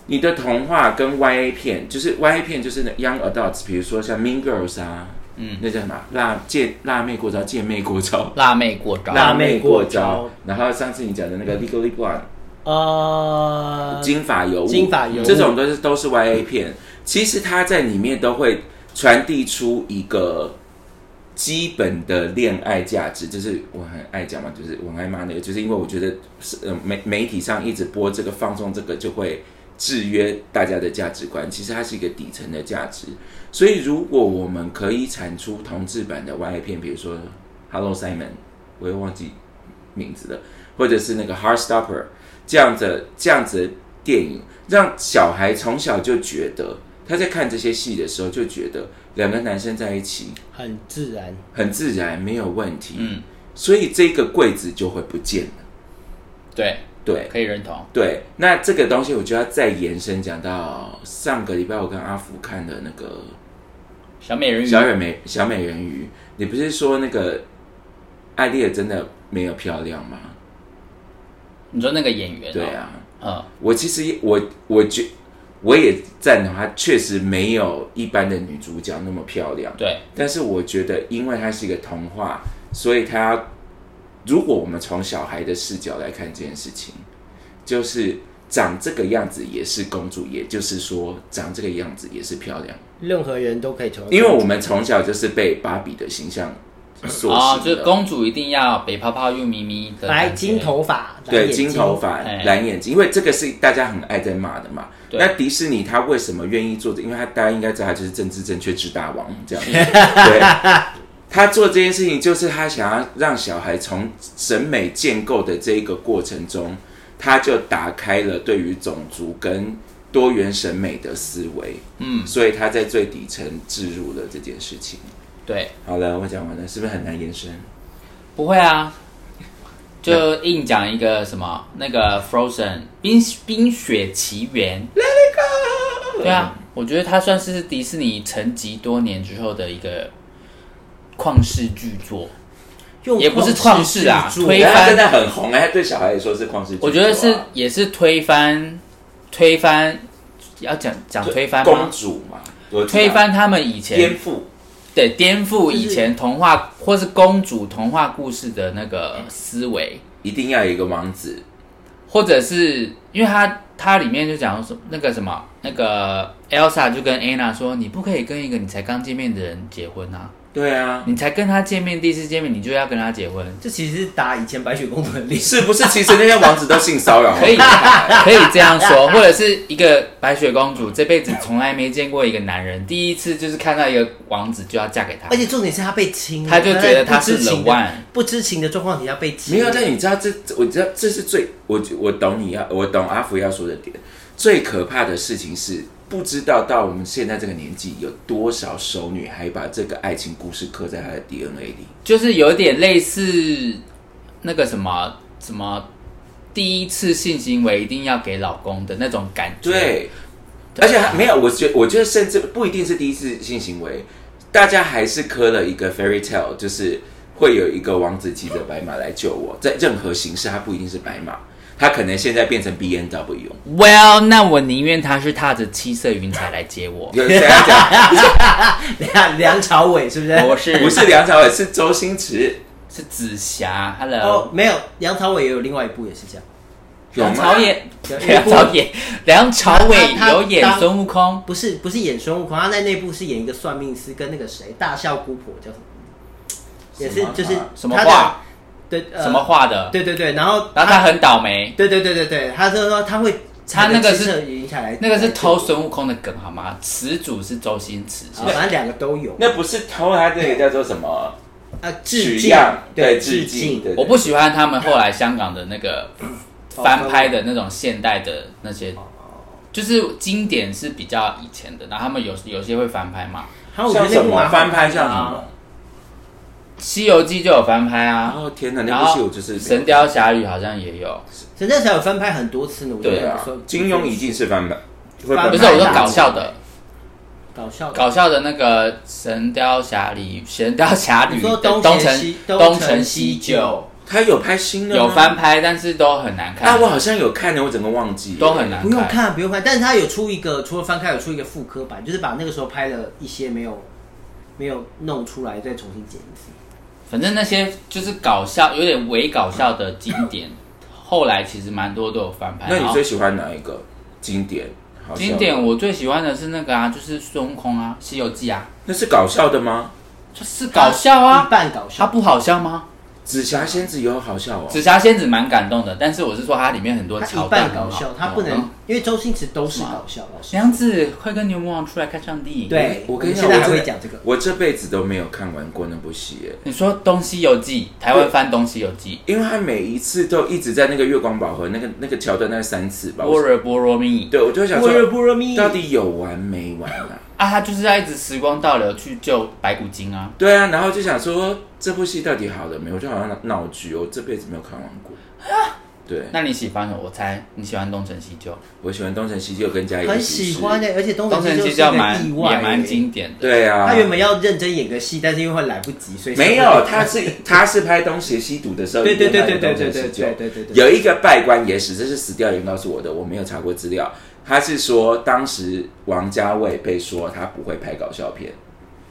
[SPEAKER 1] 你的童话跟 YA 片，就是 YA 片就是那 Young Adults，比如说像 Mean Girls 啊，
[SPEAKER 2] 嗯，
[SPEAKER 1] 那叫什么？辣贱辣妹过招，贱妹过招。
[SPEAKER 2] 辣妹过招，
[SPEAKER 3] 辣妹过
[SPEAKER 1] 招。
[SPEAKER 3] 招，
[SPEAKER 1] 然后上次你讲的那个 Legally Blonde，
[SPEAKER 3] 呃，
[SPEAKER 1] 金发尤物，
[SPEAKER 3] 金发尤物。
[SPEAKER 1] 这种都是都是 YA 片，其实它在里面都会传递出一个基本的恋爱价值，就是我很爱讲嘛，就是我很爱骂那个，就是因为我觉得是呃媒媒体上一直播这个放纵这个就会制约大家的价值观，其实它是一个底层的价值，所以如果我们可以产出同志版的 YA 片，比如说 Hello Simon，我又忘记名字了，或者是那个 Heartstopper 这样子这样子的电影，让小孩从小就觉得他在看这些戏的时候就觉得两个男生在一起
[SPEAKER 3] 很自然，
[SPEAKER 1] 很自然没有问题，
[SPEAKER 2] 嗯，
[SPEAKER 1] 所以这个柜子就会不见了。
[SPEAKER 2] 对，
[SPEAKER 1] 对
[SPEAKER 2] 可以认同。
[SPEAKER 1] 对，那这个东西我就要再延伸讲到上个礼拜我跟阿福看的那个
[SPEAKER 2] 小美人鱼，
[SPEAKER 1] 小美美小美人鱼，你不是说那个艾丽尔真的没有漂亮吗？
[SPEAKER 2] 你说那个演员、哦，
[SPEAKER 1] 对，啊，
[SPEAKER 2] 嗯，
[SPEAKER 1] 我其实我我觉我也赞同她确实没有一般的女主角那么漂亮，
[SPEAKER 2] 对，
[SPEAKER 1] 但是我觉得因为她是一个童话，所以她如果我们从小孩的视角来看这件事情，就是长这个样子也是公主，也就是说长这个样子也是漂亮，
[SPEAKER 3] 任何人都可以成为。
[SPEAKER 1] 因为我们从小就是被芭比的形象塑
[SPEAKER 2] 哦，
[SPEAKER 1] 形的。
[SPEAKER 2] 就是公主一定要北泡泡又咪咪的感觉，
[SPEAKER 3] 来金头发，蓝
[SPEAKER 1] 对，
[SPEAKER 3] 眼睛
[SPEAKER 1] 金头发、
[SPEAKER 2] 哎
[SPEAKER 1] 蓝眼睛，因为这个是大家很爱在骂的嘛。
[SPEAKER 2] 对
[SPEAKER 1] 那迪士尼他为什么愿意做这？因为他大家应该知道，他就是政治正确之大王这样。对，他做这件事情就是他想要让小孩从审美建构的这一个过程中，他就打开了对于种族跟多元审美的思维。
[SPEAKER 2] 嗯，
[SPEAKER 1] 所以他在最底层置入了这件事情。
[SPEAKER 2] 对，
[SPEAKER 1] 好了，我讲完了，是不是很难延伸？
[SPEAKER 2] 不会啊，就硬讲一个什么那个 Frozen 冰冰雪奇缘，Let it go。对啊，我觉得它算是迪士尼沉寂多年之后的一个旷世巨作。也不是旷世啊推翻
[SPEAKER 1] 真的很红哎，对小孩来说是旷世
[SPEAKER 2] 我觉得是也是推翻推翻，要讲讲推翻
[SPEAKER 1] 公？主嘛，
[SPEAKER 2] 推翻他们以前
[SPEAKER 1] 颠覆，
[SPEAKER 2] 对颠覆以前童话或是公主童话故事的那个思维。
[SPEAKER 1] 一定要有一个王子。
[SPEAKER 2] 或者是因为它它里面就讲说那个什么那个 Elsa 就跟 Anna 说，你不可以跟一个你才刚见面的人结婚啊，
[SPEAKER 1] 对啊，
[SPEAKER 2] 你才跟他见面第一次见面，你就要跟他结婚，
[SPEAKER 3] 这其实是打以前白雪公主的脸。
[SPEAKER 1] 是不是？其实那些王子都性骚扰，
[SPEAKER 2] 可 以可以这样说，或者是一个白雪公主这辈子从来没见过一个男人，第一次就是看到一个王子就要嫁给他
[SPEAKER 3] 而，且重点是他被亲了，
[SPEAKER 2] 他就觉得他是
[SPEAKER 3] 在不知情
[SPEAKER 2] the
[SPEAKER 3] 的
[SPEAKER 2] one
[SPEAKER 3] 不知情的状况底下被亲。
[SPEAKER 1] 没有。但你知道，这我知道这是最我我懂你要我懂阿福要说的点。最可怕的事情是，不知道到我们现在这个年纪，有多少熟女还把这个爱情故事刻在她的 DNA 里。
[SPEAKER 2] 就是有点类似那个什么什么第一次性行为一定要给老公的那种感觉。，
[SPEAKER 1] 对，而且还没有，我觉我觉得甚至不一定是第一次性行为，大家还是磕了一个 fairy tale，就是会有一个王子骑着白马来救我，在任何形式，它不一定是白马，它可能现在变成 B N W。
[SPEAKER 2] Well，那我宁愿他是踏着七色云彩来接我。
[SPEAKER 1] 有谁要讲？
[SPEAKER 3] 梁梁朝伟是不是？
[SPEAKER 2] 我是
[SPEAKER 1] 不是梁朝伟，是周星驰。
[SPEAKER 2] 是紫霞
[SPEAKER 3] 哦
[SPEAKER 2] ，Hello，，
[SPEAKER 3] 没有，梁朝伟也有另外一部也是这样。
[SPEAKER 2] 梁朝演，
[SPEAKER 3] 有
[SPEAKER 2] 梁朝演，梁朝伟
[SPEAKER 3] 他他
[SPEAKER 2] 有演孙悟空，
[SPEAKER 3] 不是不是演孙悟空，他在那部是演一个算命师，跟那个谁大笑姑婆叫什么？也是就是
[SPEAKER 2] 什么
[SPEAKER 3] 他的
[SPEAKER 2] 画？
[SPEAKER 3] 对呃
[SPEAKER 2] 什么画的？
[SPEAKER 3] 对对对，然后
[SPEAKER 2] 然后他很倒霉，
[SPEAKER 3] 对对对对对，他就说他会
[SPEAKER 2] 他那个是那个是偷孙悟空的梗好吗？始祖是周星驰，
[SPEAKER 3] 啊，反正两个都有。
[SPEAKER 1] 那不是偷，他这个叫做什么？
[SPEAKER 3] 啊，致敬
[SPEAKER 1] 对，
[SPEAKER 3] 致
[SPEAKER 1] 致敬。
[SPEAKER 2] 我不喜欢他们后来香港的那个翻拍的那种现代的那些，就是经典是比较以前的，然后他们有有些会翻拍嘛，
[SPEAKER 1] 像什么翻拍像什么？
[SPEAKER 2] 《西游记》就有翻拍啊，
[SPEAKER 1] 哦天哪，那部戏我就是《
[SPEAKER 2] 神雕侠侣》好像也有，
[SPEAKER 3] 神雕侠有翻拍很多次呢，我
[SPEAKER 1] 对啊，金庸一定是翻拍，
[SPEAKER 3] 翻拍。
[SPEAKER 2] 不是我说搞笑的，
[SPEAKER 3] 搞笑的。
[SPEAKER 2] 搞笑的那个《神雕侠侣》《神雕侠侣
[SPEAKER 3] 东城
[SPEAKER 2] 东成
[SPEAKER 3] 西
[SPEAKER 2] 东
[SPEAKER 3] 东
[SPEAKER 2] 成西
[SPEAKER 3] 成西
[SPEAKER 2] 就
[SPEAKER 3] 就
[SPEAKER 1] 他有拍新的
[SPEAKER 2] 有翻拍，但是都很难看。
[SPEAKER 1] 啊，
[SPEAKER 2] 看
[SPEAKER 1] 我，好像有看的，我整个忘记
[SPEAKER 2] 都很难
[SPEAKER 3] 不用看不用看，但是他有出一个，除了翻开有出一个复刻版，就是把那个时候拍的一些没有没有弄出来，再重新剪一次。
[SPEAKER 2] 反正那些就是搞笑，有点伪搞笑的经典，后来其实蛮多都有翻拍。
[SPEAKER 1] 那你最喜欢哪一个经典？好
[SPEAKER 2] 经典我最喜欢的是那个啊，就是孙悟空啊，《西游记》啊，
[SPEAKER 1] 那是搞笑的吗？
[SPEAKER 2] 就是搞笑
[SPEAKER 3] 一
[SPEAKER 2] 啊，
[SPEAKER 3] 半搞笑。
[SPEAKER 2] 它不好笑吗？
[SPEAKER 1] 紫霞仙子有好笑哦，
[SPEAKER 2] 紫霞仙子蛮感动的，但是我是说它里面很多
[SPEAKER 3] 他
[SPEAKER 2] 桥
[SPEAKER 3] 一
[SPEAKER 2] 段很好
[SPEAKER 3] 半搞笑，它不能
[SPEAKER 2] 嗯，
[SPEAKER 3] 因为周星驰都是搞笑老师。
[SPEAKER 2] 娘子快跟牛魔王出来看上帝。，
[SPEAKER 3] 对，
[SPEAKER 1] 我跟你讲，
[SPEAKER 3] 现在还
[SPEAKER 1] 我真的
[SPEAKER 3] 会讲这个。
[SPEAKER 1] 我这辈子都没有看完过那部戏耶，
[SPEAKER 2] 你说《东西游记》，台湾翻《东西游记
[SPEAKER 1] 因为他每一次都一直在那个月光宝盒那个那个桥段那三次》，吧。我
[SPEAKER 2] 般若波罗蜜
[SPEAKER 1] 对，我就想说
[SPEAKER 3] 般若
[SPEAKER 1] 说，
[SPEAKER 3] 波罗蜜，
[SPEAKER 1] 到底有完没完啊？
[SPEAKER 2] 啊，他就是在一直时光倒流去救白骨精啊。
[SPEAKER 1] 对啊，然后就想说这部戏到底好了没有？就好像闹剧，我这辈子没有看完过。对，
[SPEAKER 2] 那你喜欢什么？我猜你喜欢东成西就，
[SPEAKER 1] 我喜欢东成西就跟家有
[SPEAKER 3] 很
[SPEAKER 1] 喜事
[SPEAKER 3] 喜欢的，而且东
[SPEAKER 2] 东成
[SPEAKER 3] 成西就
[SPEAKER 2] 西就是蛮
[SPEAKER 3] 意外
[SPEAKER 2] 也蛮经典的。
[SPEAKER 1] 对啊，
[SPEAKER 3] 他原本要认真演个戏，但是因为会来不及，所以
[SPEAKER 1] 没有，他是 他是拍《东邪西毒》的时候，
[SPEAKER 3] 对对对对对对对对对对，
[SPEAKER 1] 有一个拜官野史，这是死掉人告诉我的，我没有查过资料。他是说当时王家卫被说他不会拍搞笑片，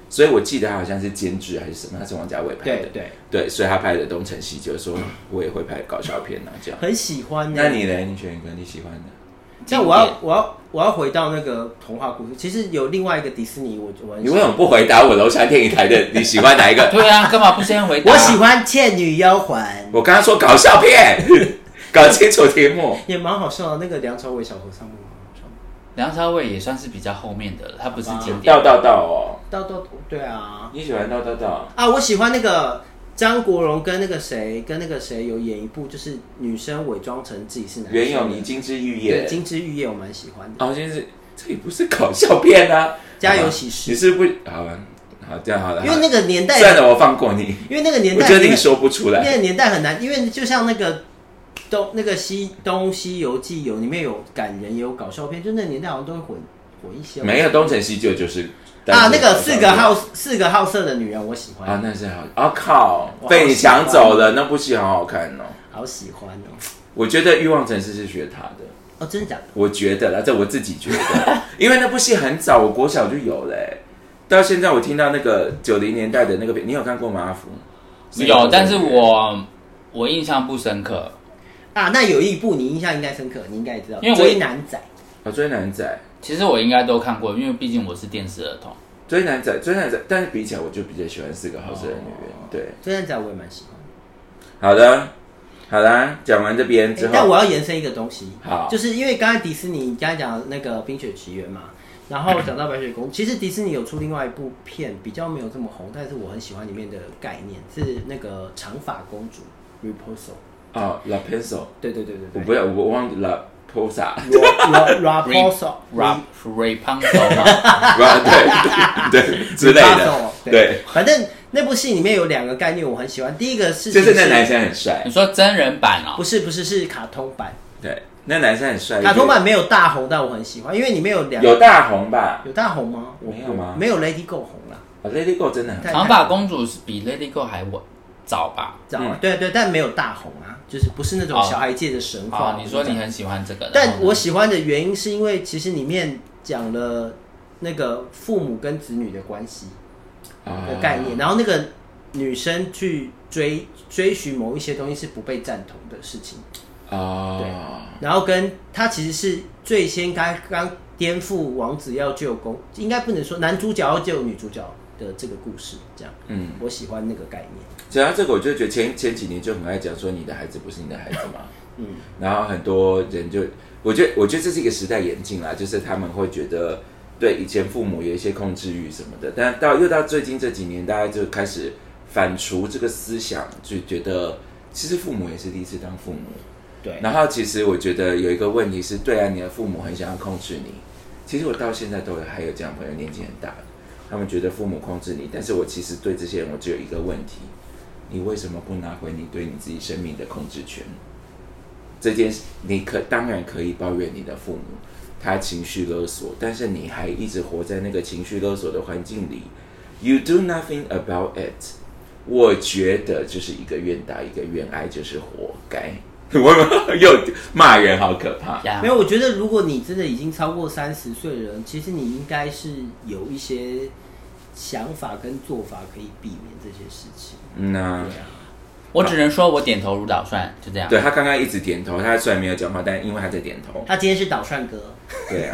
[SPEAKER 1] 所以我记得他好像是监制还是什么，他是王家卫拍的
[SPEAKER 3] 对，对，
[SPEAKER 1] 对，所以他拍的《东成西就》说我也会拍搞笑片啊，这样。
[SPEAKER 3] 很喜欢的。
[SPEAKER 1] 那你呢？你选一个你喜欢的？
[SPEAKER 3] 这样我要我要我要回到那个童话故事，其实有另外一个迪士尼，我我很
[SPEAKER 1] 你为什么不回答我楼下电影台的？你喜欢哪一个？
[SPEAKER 2] 对啊，干嘛不先回答？
[SPEAKER 3] 我喜欢《倩女幽魂》，
[SPEAKER 1] 我刚刚说搞笑片，搞清楚题目。
[SPEAKER 3] 也蛮好笑的。那个梁朝伟小和尚。
[SPEAKER 2] 梁朝伟也算是比较后面的了，他不是经典
[SPEAKER 1] 道。道道哦，
[SPEAKER 3] 到到对啊
[SPEAKER 1] 你喜欢道道道？
[SPEAKER 3] 啊！我喜欢那个张国荣跟那个谁跟那个谁有演一部，就是女生伪装成自己是男。
[SPEAKER 1] 袁咏仪、金枝玉
[SPEAKER 3] 对
[SPEAKER 1] 叶《
[SPEAKER 3] 金枝玉叶》，我蛮喜欢的。
[SPEAKER 1] 哦，现在是这也不是搞笑片啊！
[SPEAKER 3] 家有喜事
[SPEAKER 1] 你是不好了？好，这样好了。
[SPEAKER 3] 因为那个年代，
[SPEAKER 1] 算了，我放过你。
[SPEAKER 3] 因为那个年
[SPEAKER 1] 我
[SPEAKER 3] 代，
[SPEAKER 1] 觉得你说不出来。
[SPEAKER 3] 那个年代很难，因为就像那个东那个西东西游记有里面有感人也有搞笑片，就那年代好像都会混混一些。
[SPEAKER 1] 没有东成西就就是
[SPEAKER 3] 啊，那个四个好四个好色的女人，我喜欢，
[SPEAKER 1] 啊，那是好啊靠被你抢走了，那部戏好好看哦。
[SPEAKER 3] 好喜欢哦。
[SPEAKER 1] 我觉得《欲望城市》是学他的，
[SPEAKER 3] 哦，真的假的？
[SPEAKER 1] 我觉得啦，这我自己觉得，因为那部戏很早，我国小就有嘞、到现在我听到那个九零年代的那个片，你有看过吗？阿福？
[SPEAKER 2] 有，但是我我印象不深刻。
[SPEAKER 3] 啊，那有一部你印象应该深刻，你应该也知道，
[SPEAKER 2] 因为我
[SPEAKER 3] 追男仔。
[SPEAKER 1] 啊，追男仔，
[SPEAKER 2] 其实我应该都看过，因为毕竟我是电视儿童。
[SPEAKER 1] 追男仔，追男仔，但是比起来，我就比较喜欢四个好色的女人。对，
[SPEAKER 3] 追男仔我也蛮喜欢的。
[SPEAKER 1] 好的，好啦，讲完这边之
[SPEAKER 3] 欸但，我要延伸一个东西，
[SPEAKER 1] 好
[SPEAKER 3] 就是因为刚才迪士尼刚才讲那个《冰雪奇缘》嘛，然后讲到白雪公主，其实迪士尼有出另外一部片，比较没有这么红，但是我很喜欢里面的概念，是那个长发公主 Rapunzel。
[SPEAKER 1] 哦，La Pencil，
[SPEAKER 3] 对对对对对，
[SPEAKER 1] 我不要，我忘记 La
[SPEAKER 2] Rap Rapunzel 嘛，
[SPEAKER 1] 对对对之类的，对，
[SPEAKER 3] 反正那部戏里面有两个概念我很喜欢，第一个是
[SPEAKER 1] 就是那男生很帅。
[SPEAKER 2] 你，说真人版哦？
[SPEAKER 3] 不，是不是是卡通版，
[SPEAKER 1] 对，那男生很帅，
[SPEAKER 3] 卡通版没有大红，但我很喜欢，因为里面有两
[SPEAKER 1] 有大红吧？
[SPEAKER 3] 有大红吗？我
[SPEAKER 1] 没有吗？
[SPEAKER 3] 没有 Lady Go 红啦，
[SPEAKER 1] 啊 Lady Go 真的很
[SPEAKER 3] 太
[SPEAKER 2] 长发公主是比 Lady Go 还晚早吧？
[SPEAKER 3] 知道吗
[SPEAKER 1] 嗯？
[SPEAKER 3] 对对，但没有大红啊，就是不是那种
[SPEAKER 2] 哦。
[SPEAKER 3] 小孩界的神话
[SPEAKER 2] 哦。，你说你很喜欢这个，然
[SPEAKER 3] 但
[SPEAKER 2] 呢
[SPEAKER 3] 我喜欢的原因是因为其实里面讲了那个父母跟子女的关系
[SPEAKER 1] 啊
[SPEAKER 3] 的概念，然后那个女生去追追寻某一些东西是不被赞同的事情，
[SPEAKER 1] 哦，
[SPEAKER 3] 然后跟她其实是最先刚刚颠覆王子要救公，应该不能说男主角要救女主角的这个故事，这样，
[SPEAKER 1] 嗯，
[SPEAKER 3] 我喜欢那个概念，
[SPEAKER 1] 讲到这个，我就觉得前前几年就很爱讲说你的孩子不是你的孩子嘛，
[SPEAKER 3] 嗯，
[SPEAKER 1] 然后很多人就，我觉得我觉得这是一个时代演进啦，就是他们会觉得对以前父母有一些控制欲什么的，但到又到最近这几年，大家就开始反刍这个思想，就觉得其实父母也是第一次当父母，
[SPEAKER 3] 对，
[SPEAKER 1] 然后其实我觉得有一个问题是，对啊，你的父母很想要控制你。其实我到现在都有还有这样朋友，年纪很大的，他们觉得父母控制你，但是我其实对这些人，我只有一个问题：你为什么不拿回你对你自己生命的控制权？这件事，你可当然可以抱怨你的父母，他情绪勒索，但是你还一直活在那个情绪勒索的环境里，you do nothing about it。我觉得就是一个愿打一个愿挨，就是活该。我又骂人，好可怕。
[SPEAKER 2] 呀
[SPEAKER 3] 没有，我觉得如果你真的已经超过三十岁的人，其实你应该是有一些想法跟做法可以避免这些事情。
[SPEAKER 1] 嗯呐、
[SPEAKER 3] 对啊，
[SPEAKER 2] 我只能说我点头如捣蒜，就这样。
[SPEAKER 1] 对他刚刚一直点头，他虽然没有讲话，但因为他在点头。
[SPEAKER 3] 他今天是捣蒜哥，
[SPEAKER 1] 对啊，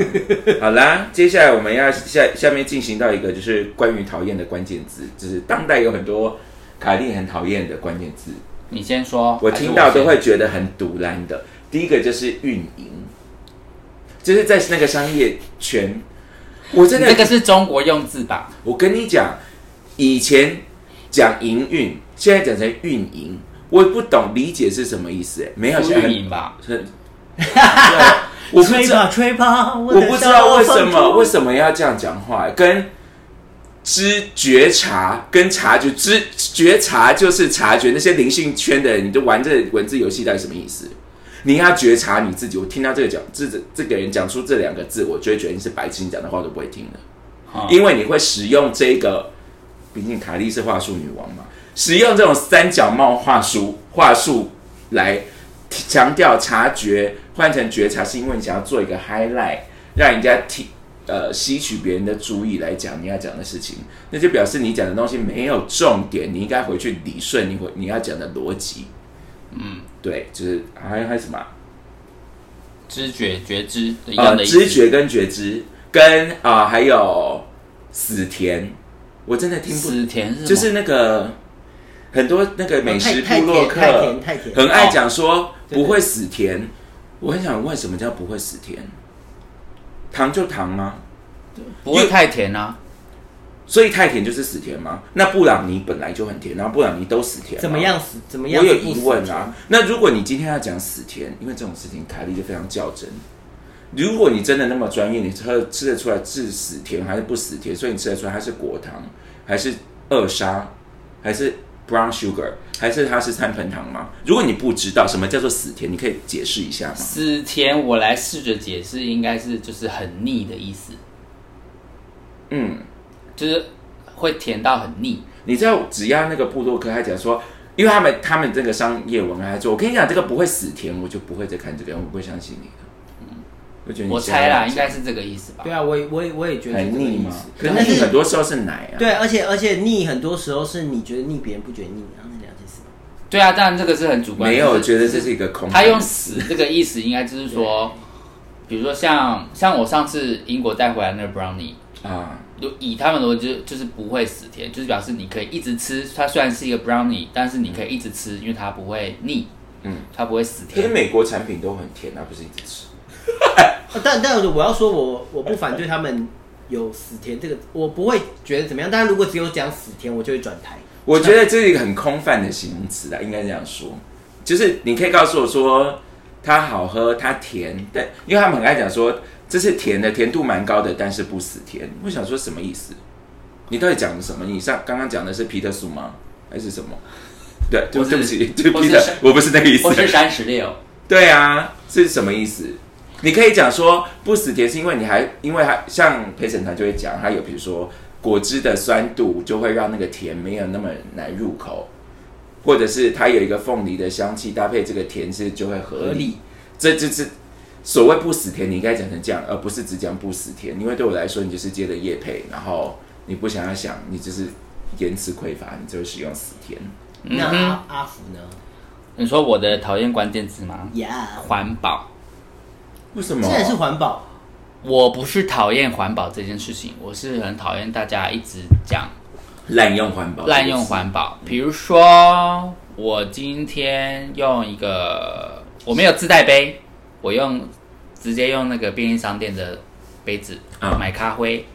[SPEAKER 1] 好啦，接下来我们要下下面进行到一个就是关于讨厌的关键字，就是当代有很多凯莉很讨厌的关键字，
[SPEAKER 2] 你先说，
[SPEAKER 1] 我听到都
[SPEAKER 2] 先
[SPEAKER 1] 会觉得很堵然的。第一个就是运营，就是在那个商业圈，我真的
[SPEAKER 2] 这个是中国用字吧？
[SPEAKER 1] 我跟你讲，以前讲营运，现在讲成运营，我也不懂理解是什么意思。哎，没有
[SPEAKER 2] 运营吧？
[SPEAKER 1] 很，对我不
[SPEAKER 3] 吹
[SPEAKER 1] 知道，
[SPEAKER 3] 吧吹吧，我
[SPEAKER 1] 我不知道为什么为什么要这样讲话，跟知觉察跟察觉知觉察就是察觉那些灵性圈的人，你就玩这文字游戏到底什么意思？你要觉察你自己。我听到这个讲这这这个人讲出这两个字，我就会觉得你是白痴，你讲的话都不会听的。
[SPEAKER 2] 嗯
[SPEAKER 1] 因为你会使用这个，毕竟卡莉是话术女王嘛，使用这种三角帽话术话术来强调察觉，换成觉察，是因为你想要做一个 highlight，让人家听呃吸取别人的注意来讲你要讲的事情，那就表示你讲的东西没有重点，你应该回去理顺你回你要讲的逻辑。嗯，对，就是还有还有什么啊？
[SPEAKER 2] 知觉觉知的一
[SPEAKER 1] 呃
[SPEAKER 2] 样，的意思。
[SPEAKER 1] 知觉跟觉知，跟啊、呃还有死田，我真的听不
[SPEAKER 2] 死田是什么
[SPEAKER 1] 就是那个很多那个美食
[SPEAKER 3] 太
[SPEAKER 1] 部落
[SPEAKER 3] 太甜
[SPEAKER 1] 客
[SPEAKER 3] 太甜太甜
[SPEAKER 1] 很爱讲说不会死甜，我很想问什么叫不会死甜？糖就糖吗？
[SPEAKER 2] 不会太甜啊。
[SPEAKER 1] 所以太甜就是死甜吗？那布朗尼本来就很甜，然后布朗尼都死甜，
[SPEAKER 3] 怎么样死？怎么样？
[SPEAKER 1] 我有疑问啊。。那如果你今天要讲死甜，因为这种事情凯莉就非常较真。如果你真的那么专业，你吃吃得出来是死甜还是不死甜？所以你吃得出来它是果糖，还是二砂，还是 brown sugar，还是它是三盆糖吗？如果你不知道什么叫做死甜，你可以解释一下吗？
[SPEAKER 2] 死甜，我来试着解释，应该是就是很腻的意思，
[SPEAKER 1] 嗯，
[SPEAKER 2] 就是会甜到很腻。
[SPEAKER 1] 你知道只要那个布洛克还讲说，因为他们他们这个商业文案做，我跟你讲这个不会死甜，我就不会再看这个，我不会相信你的。我觉得你
[SPEAKER 2] 我猜啦，应该是这个意思吧。
[SPEAKER 3] 对啊，我也我也我也觉得
[SPEAKER 1] 很腻吗
[SPEAKER 3] 这个意思？。
[SPEAKER 1] 可是腻
[SPEAKER 3] 可是
[SPEAKER 1] 很多时候是奶啊。
[SPEAKER 3] 对，而且而且腻很多时候是你觉得腻，别人不觉得腻，然后那两件事。
[SPEAKER 2] 对啊，当然这个是很主观。
[SPEAKER 1] 没有，我觉得这是一个空。
[SPEAKER 2] 他用“死”这个意思，应该就是说，比如说像像我上次英国带回来那个 brownie，
[SPEAKER 1] 啊，
[SPEAKER 2] 就以他们的逻辑就就是不会死甜，就是表示你可以一直吃。它虽然是一个 brownie，但是你可以一直吃，因为它不会腻，
[SPEAKER 1] 嗯，
[SPEAKER 2] 它不会死
[SPEAKER 1] 可是
[SPEAKER 2] 甜。
[SPEAKER 1] 美国产品都很甜啊，不是一直吃。
[SPEAKER 3] 但但我要说我我不反对他们有死甜这个，我不会觉得怎么样。但是如果只有讲死甜，我就会转台。
[SPEAKER 1] 我觉得这是一个很空泛的形容词啊，应该这样说。就是你可以告诉我说，它好喝，它甜，但因为他们很爱讲说这是甜的，甜度蛮高的，但是不死甜。我想说什么意思？你到底讲的什么？你上刚刚讲的是皮特素吗？还是什么？对，对
[SPEAKER 2] 我是
[SPEAKER 1] 对不起，对
[SPEAKER 2] 我是
[SPEAKER 1] 皮特，我不是那个意思
[SPEAKER 2] 我。是三十六，
[SPEAKER 1] 对啊，是什么意思？你可以讲说不死甜，是因为你还因为还像陪审团就会讲，它有比如说果汁的酸度就会让那个甜没有那么难入口，或者是它有一个凤梨的香气搭配这个甜是就会合理。
[SPEAKER 3] 合理
[SPEAKER 1] 这就是所谓不死田，你应该讲成这样，而不是只讲不死田。因为对我来说，你就是接了叶配，然后你不想要想，你就是言辞匮乏，你就会使用死田。
[SPEAKER 3] 那阿阿福呢？
[SPEAKER 2] 你说我的讨厌关键字吗？
[SPEAKER 3] 呀，
[SPEAKER 2] 环保。
[SPEAKER 1] 为什么？
[SPEAKER 3] 这也是环保，
[SPEAKER 2] 我不是讨厌环保这件事情，我是很讨厌大家一直讲
[SPEAKER 1] 滥用环保，
[SPEAKER 2] 滥用环保。比如说，我今天用一个我没有自带杯，我用直接用那个便利商店的杯子
[SPEAKER 1] 啊
[SPEAKER 2] 买咖啡，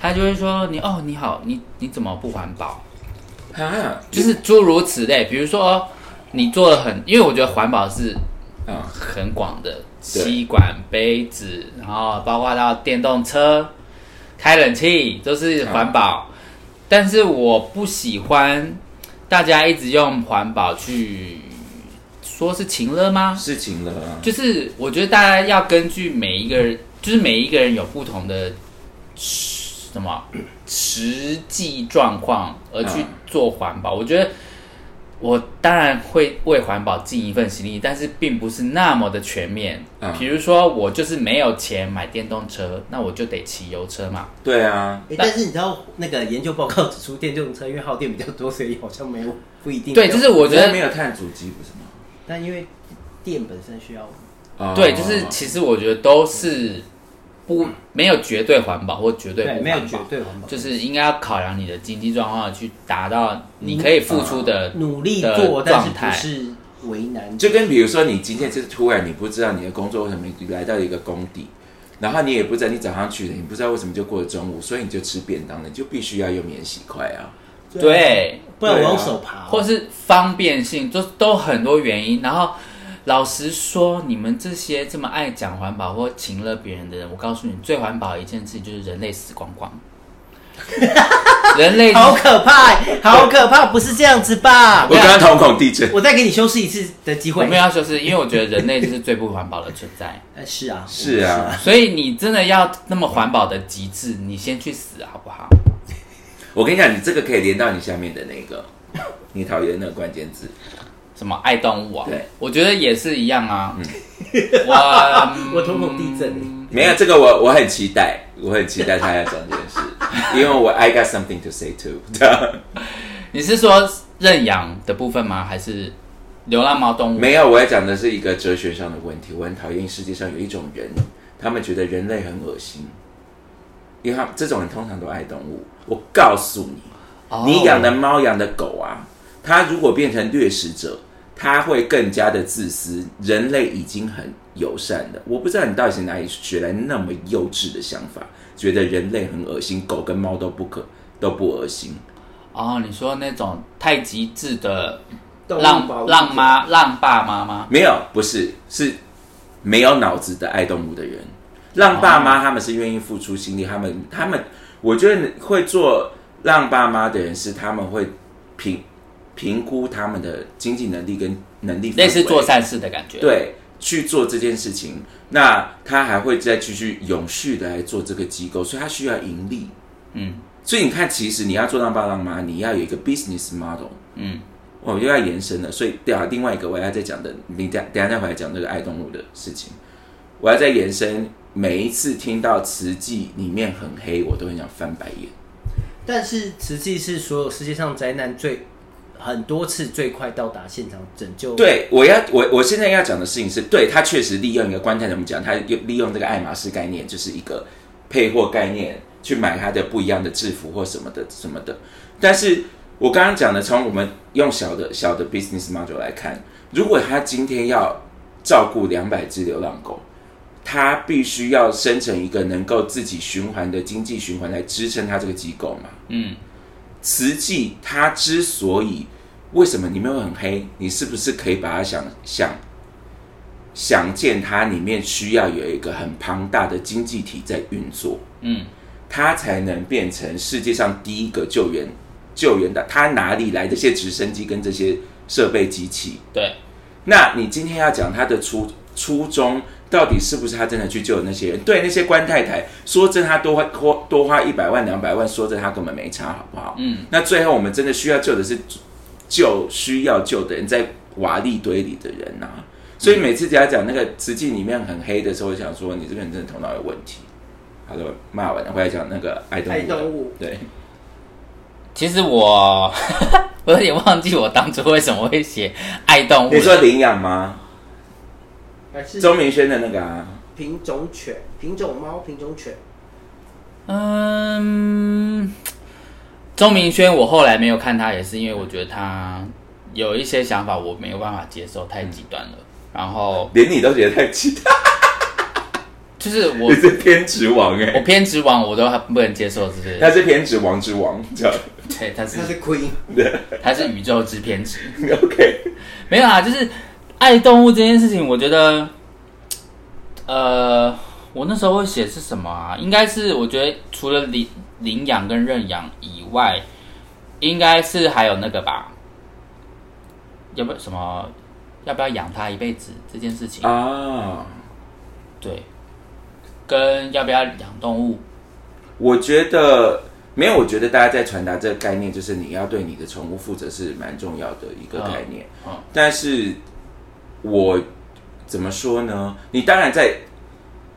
[SPEAKER 2] 他就会说你哦你好，你你怎么不环保？
[SPEAKER 1] 啊，
[SPEAKER 2] 就是诸如此类。比如说你做了很，因为我觉得环保是
[SPEAKER 1] 啊，
[SPEAKER 2] 很广的，
[SPEAKER 1] 对
[SPEAKER 2] 吸管、杯子，然后包括到电动车、开冷气都是环保。但是我不喜欢大家一直用环保去说是情了吗？
[SPEAKER 1] 是情了啊。
[SPEAKER 2] 就是我觉得大家要根据每一个人，就是每一个人有不同的什么实际状况而去
[SPEAKER 1] 嗯
[SPEAKER 2] 做环保。我觉得我当然会为环保尽一份心力，但是并不是那么的全面。
[SPEAKER 1] 嗯
[SPEAKER 2] 比如说，我就是没有钱买电动车，那我就得骑油车嘛。
[SPEAKER 1] 对啊，
[SPEAKER 3] 诶但是你知道那个研究报告指出，电动车因为耗电比较多，所以好像没有不一定。
[SPEAKER 2] 对，就是我觉得
[SPEAKER 1] 没有碳足迹，不是吗？
[SPEAKER 3] 但因为店本身需要，
[SPEAKER 1] 哦
[SPEAKER 2] 对，就是其实我觉得都是不没有绝对环保或绝对
[SPEAKER 3] 对，没有
[SPEAKER 2] 不环保
[SPEAKER 3] 绝。对环保，
[SPEAKER 2] 就是应该要考量你的经济状况，去达到你可以付出的
[SPEAKER 3] 努力
[SPEAKER 2] 的
[SPEAKER 3] 做，但是
[SPEAKER 2] 状态
[SPEAKER 3] 不是为难。
[SPEAKER 1] 就跟比如说你今天就是突然你不知道你的工作为什么你来到一个工地，然后你也不知道你早上去的，你不知道为什么就过了中午，所以你就吃便当了，你就必须要用免洗筷啊。
[SPEAKER 2] 对，
[SPEAKER 3] 不然我用手扒哦，
[SPEAKER 2] 或是方便性，都都很多原因。然后老实说，你们这些这么爱讲环保或情乐别人的人，我告诉你，最环保的一件事就是人类死光光。人 类
[SPEAKER 3] 好可怕，好可怕，不是这样子吧
[SPEAKER 1] 我？刚刚瞳孔地震，
[SPEAKER 3] 我再给你修饰一次的机会
[SPEAKER 2] 我们。要修饰因为我觉得人类就是最不环保的存在，
[SPEAKER 3] 呃是啊，
[SPEAKER 1] 是啊，
[SPEAKER 2] 所以你真的要那么环保的极致，你先去死好不好？
[SPEAKER 1] 我跟你讲，你这个可以连到你下面的那个你讨厌那个关键字。
[SPEAKER 2] 什么爱动物啊？
[SPEAKER 1] 对，
[SPEAKER 2] 我觉得也是一样啊。
[SPEAKER 1] 嗯
[SPEAKER 2] 我
[SPEAKER 3] 我瞳孔地震
[SPEAKER 1] 没有这个我我很期待，我很期待他要讲这件事，因为我 I got something to say too。
[SPEAKER 2] 你是说认养的部分吗？还是流浪猫动物？
[SPEAKER 1] 没有，我要讲的是一个哲学上的问题。我很讨厌世界上有一种人，他们觉得人类很恶心，因为他这种人通常都爱动物。我告诉你，
[SPEAKER 2] 哦
[SPEAKER 1] 你养的猫、养的狗啊，它如果变成掠食者，他会更加的自私。人类已经很友善了，我不知道你到底是哪里学来那么幼稚的想法，觉得人类很恶心，狗跟猫都不可都不恶心。
[SPEAKER 2] 哦，你说那种太极致的浪浪妈、浪爸妈吗？
[SPEAKER 1] 没有，不是，是没有脑子的爱动物的人。浪爸妈他们是愿意付出心力，他们他们，我觉得会做浪爸妈的人是他们会评评估他们的经济能力跟能力，
[SPEAKER 2] 类似做善事的感觉。，
[SPEAKER 1] 对去做这件事情，那他还会再继续永续的来做这个机构，所以他需要盈利。
[SPEAKER 2] 嗯
[SPEAKER 1] 所以你看，其实你要做到爸让妈，你要有一个 business model。
[SPEAKER 2] 嗯，
[SPEAKER 1] 我又要延伸了，所以对啊，另外一个我要再讲的，你等等下再回来讲这个爱动物的事情，我要再延伸。每一次听到慈济里面很黑，我都很想翻白眼。
[SPEAKER 3] 但是慈济是所有世界上灾难最很多次最快到达现场拯救。，
[SPEAKER 1] 对，我要我我现在要讲的事情是，对他确实利用一个观点怎么讲，他用利用这个爱马仕概念，就是一个配货概念，去买他的不一样的制服或什么的什么的。但是我刚刚讲的，从我们用小的小的 business model 来看，如果他今天要照顾两百只流浪狗，他必须要生成一个能够自己循环的经济循环来支撑他这个机构嘛。
[SPEAKER 2] 嗯，
[SPEAKER 1] 慈济它之所以为什么里面会很黑，你是不是可以把它想想想见它里面需要有一个很庞大的经济体在运作，
[SPEAKER 2] 嗯，
[SPEAKER 1] 它才能变成世界上第一个救援救援的。它哪里来这些直升机跟这些设备机器？
[SPEAKER 2] 对，
[SPEAKER 1] 那你今天要讲它的初初衷，到底是不是他真的去救那些人？对，那些官太太，说真，他多花多多花一百万两百万，说真，他根本没差，好不好？
[SPEAKER 2] 嗯，
[SPEAKER 1] 那最后我们真的需要救的是救需要救的人，在瓦砾堆里的人呐、所以每次只要讲那个瓷器里面很黑的时候，我想说你这个人真的头脑有问题。好了，骂完了，回来讲那个爱动物。
[SPEAKER 3] 爱动物
[SPEAKER 1] 对，
[SPEAKER 2] 其实我 我有点忘记我当初为什么会写爱动物
[SPEAKER 1] 你。说领养吗？
[SPEAKER 3] 还是
[SPEAKER 1] 钟明轩的那个啊，
[SPEAKER 3] 品种犬、品种猫、品种犬。
[SPEAKER 2] 嗯，钟明轩，我后来没有看他，也是因为我觉得他有一些想法我没有办法接受，太极端了。然后
[SPEAKER 1] 连你都觉得太极端，
[SPEAKER 2] 就是我
[SPEAKER 1] 你是偏执王哎、
[SPEAKER 2] 我偏执王，我都不能接受，是不是？
[SPEAKER 1] 他是偏执王之王，这样
[SPEAKER 2] 对，他是
[SPEAKER 3] 它是 Queen，
[SPEAKER 2] 他是宇宙之偏执。
[SPEAKER 1] OK。
[SPEAKER 2] 没有啊，就是爱动物这件事情，我觉得，呃，我那时候会写是什么啊？应该是我觉得除了领领养跟认养以外，应该是还有那个吧，要不要什么？要不要养它一辈子这件事情？
[SPEAKER 1] 啊，
[SPEAKER 2] 对，跟要不要养动物？
[SPEAKER 1] 我觉得没有，我觉得大家在传达这个概念，就是你要对你的宠物负责是蛮重要的一个概念。
[SPEAKER 2] 嗯嗯
[SPEAKER 1] 但是我怎么说呢？你当然在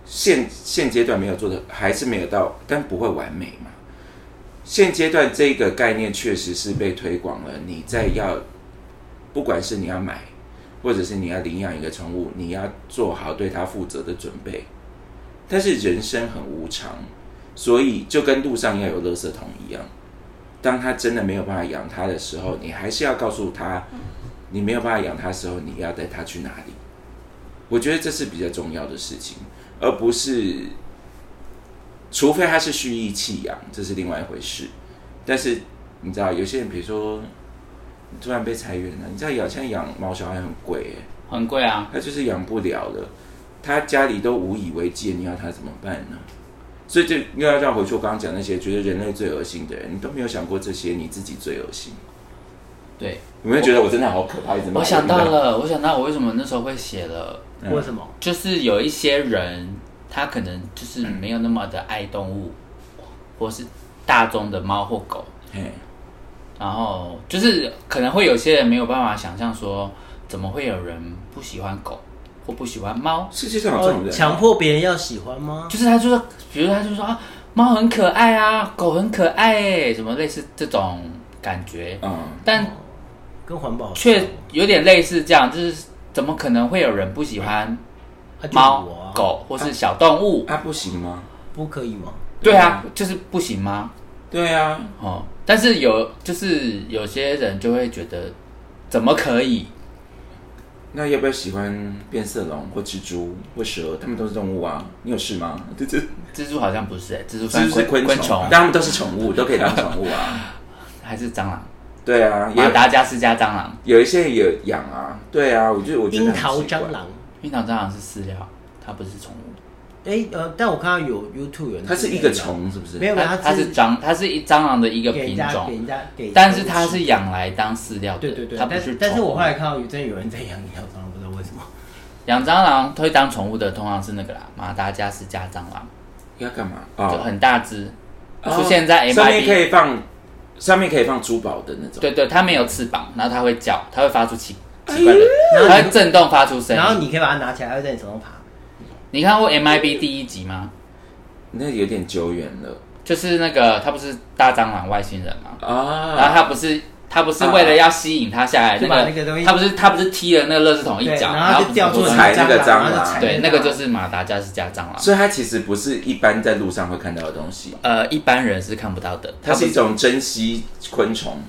[SPEAKER 1] 现现阶段没有做的，还是没有到，但不会完美嘛。现阶段这个概念确实是被推广了，你在要，不管是你要买，或者是你要领养一个宠物，你要做好对它负责的准备。但是人生很无常，所以就跟路上要有垃圾桶一样，当他真的没有办法养它的时候，你还是要告诉他，你没有办法养它的时候，你要带它去哪里。我觉得这是比较重要的事情，而不是，除非他是蓄意弃养，这是另外一回事。但是你知道，有些人比如说你突然被裁员了，你知道养现在养猫小孩很贵耶，
[SPEAKER 2] 很贵啊，
[SPEAKER 1] 他就是养不了了，他家里都无以为继，你要他怎么办呢？所以就又要绕回去我刚刚讲那些觉得人类最恶心的人，你都没有想过这些，你自己最恶心。
[SPEAKER 2] 对。
[SPEAKER 1] 有没有觉得我真的好可怕？一直骂
[SPEAKER 2] 我想到了，我想到我为什么那时候会写了。
[SPEAKER 1] 嗯
[SPEAKER 3] 为什么？
[SPEAKER 2] 就是有一些人，他可能就是没有那么的爱动物，或是大众的猫或狗，
[SPEAKER 1] 嘿，
[SPEAKER 2] 然后就是可能会有些人没有办法想象说，怎么会有人不喜欢狗或不喜欢猫？
[SPEAKER 1] 世界上有这种人
[SPEAKER 3] 强迫别人要喜欢吗？
[SPEAKER 2] 就是他就说，比如他就说啊，猫很可爱啊，狗很可爱哎，什么类似这种感觉，
[SPEAKER 1] 嗯，
[SPEAKER 2] 但
[SPEAKER 3] 跟环保
[SPEAKER 2] 却有点类似这样，就是怎么可能会有人不喜欢猫
[SPEAKER 3] 啊、
[SPEAKER 2] 狗或是小动物？
[SPEAKER 1] 啊不行吗？
[SPEAKER 3] 不可以吗？
[SPEAKER 2] 对啊，就是不行吗？
[SPEAKER 1] 对啊，
[SPEAKER 2] 哦，但是有就是有些人就会觉得，怎么可以？
[SPEAKER 1] 那要不要喜欢变色龙或蜘蛛或蛇？它们都是动物啊，你有事吗？这 这
[SPEAKER 2] 蜘蛛好像不是、欸，蜘蛛算
[SPEAKER 1] 是昆
[SPEAKER 2] 昆
[SPEAKER 1] 虫，但它们都是宠物，都可以当宠物啊。
[SPEAKER 2] 还是蟑螂？
[SPEAKER 1] 对啊，也
[SPEAKER 2] 马达加斯加蟑螂，
[SPEAKER 1] 有一些人有养啊。对啊，我就我觉得
[SPEAKER 3] 樱桃蟑，螂。
[SPEAKER 2] 樱桃蟑螂是饲料，它不是宠物。
[SPEAKER 3] 哎、呃，但我看到有 YouTube 有人
[SPEAKER 1] 它是一个虫，是不是？
[SPEAKER 3] 没有，
[SPEAKER 2] 它它是蟑，它是一蟑螂的一个品种，
[SPEAKER 3] 人家给，
[SPEAKER 2] 但是它是养来当饲料的，
[SPEAKER 3] 对对对，
[SPEAKER 2] 它不是。
[SPEAKER 3] 但是但是我后来看到有真的有人在养樱桃蟑螂，不知道为什么。
[SPEAKER 2] 养蟑螂会当宠物的，通常是那个啦，马达加斯加蟑螂，
[SPEAKER 1] 要干嘛？
[SPEAKER 2] 就
[SPEAKER 1] 哦，
[SPEAKER 2] 很大只，
[SPEAKER 1] 哦
[SPEAKER 2] 出现在
[SPEAKER 1] 上面可
[SPEAKER 2] MIB。
[SPEAKER 1] 以放，上面可以放珠宝的那种。
[SPEAKER 2] 对对，它没有翅膀，然后它会叫，它会发出奇奇怪的，
[SPEAKER 3] 然后
[SPEAKER 2] 它会震动发出声音。
[SPEAKER 3] 然后你可以把它拿起来，它会在你手上爬。
[SPEAKER 2] 你看过 MIB 第一集吗？
[SPEAKER 1] 那有点久远了
[SPEAKER 2] 就是那个他不是大蟑螂外星人吗？啊然后
[SPEAKER 1] 啊。
[SPEAKER 2] 他不是他不是为了要吸引他下来，
[SPEAKER 3] 就
[SPEAKER 2] 那个
[SPEAKER 3] 把那个东西
[SPEAKER 2] 他不是他不是踢了那个垃圾桶一，脚，
[SPEAKER 3] 然后掉出
[SPEAKER 1] 踩那个蟑螂
[SPEAKER 2] 对，那个就是马达加斯加蟑螂。
[SPEAKER 1] 所以它其实不是一般在路上会看到的东西，
[SPEAKER 2] 呃，一般人是看不到的，
[SPEAKER 1] 它是一种珍稀昆虫。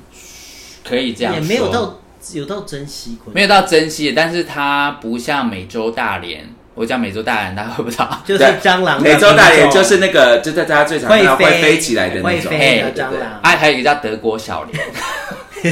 [SPEAKER 2] 可以这样
[SPEAKER 3] 也，没有到有到珍稀昆，
[SPEAKER 2] 没有到珍稀，但是它不像美洲大蠊。我讲美洲大蠊，大家会不知道。
[SPEAKER 3] 就是蟑螂
[SPEAKER 1] 美洲大蠊就是那个，就在大家最常看到
[SPEAKER 3] 会飞
[SPEAKER 1] 会飞起来的那种。
[SPEAKER 3] 蟑螂。
[SPEAKER 2] 哎，还有一个叫德国小蠊，
[SPEAKER 3] 你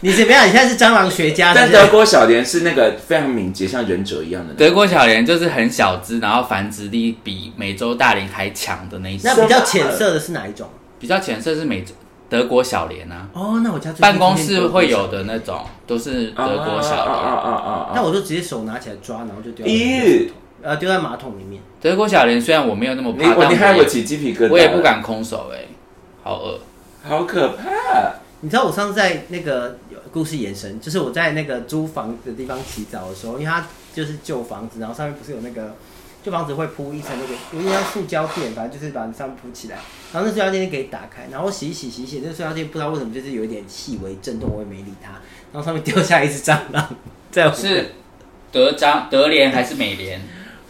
[SPEAKER 3] 你怎么样？你现在是蟑螂学家？
[SPEAKER 1] 但
[SPEAKER 3] 是不是
[SPEAKER 1] 德国小莲是那个非常敏捷，像忍者一样的。
[SPEAKER 2] 德国小蠊就是很小只，然后繁殖力比美洲大蠊还强的那一种。
[SPEAKER 3] 那比较浅色的是哪一种？
[SPEAKER 2] 比较浅色是美洲德国小蠊啊，
[SPEAKER 3] 哦，那我家
[SPEAKER 2] 办公室会有的那种都是德国小
[SPEAKER 1] 啊啊。啊啊啊！
[SPEAKER 3] 那我就直接手拿起来抓，然后就丢到
[SPEAKER 1] 咦，
[SPEAKER 3] 呃丢在马桶里面。
[SPEAKER 2] 德国小蠊虽然我没有那么怕，但
[SPEAKER 1] 我你害我
[SPEAKER 2] 也
[SPEAKER 1] 起鸡皮疙瘩，
[SPEAKER 2] 我也不，敢空手哎、好饿。
[SPEAKER 1] 好可怕！
[SPEAKER 3] 你知道我上次在那个故事延伸，就是我在那个租房的地方洗澡的时候，因为它就是旧房子，然后上面不是有那个旧房子会铺一层那个有点像塑胶垫，反正就是把上面铺起来，然后那塑胶垫可以打开，然后我洗一洗洗一洗，那个塑胶垫不知道为什么就是有一点细微震动，我也没理它，然后上面掉下一只蟑螂，在我
[SPEAKER 2] 是德章德联还是美联？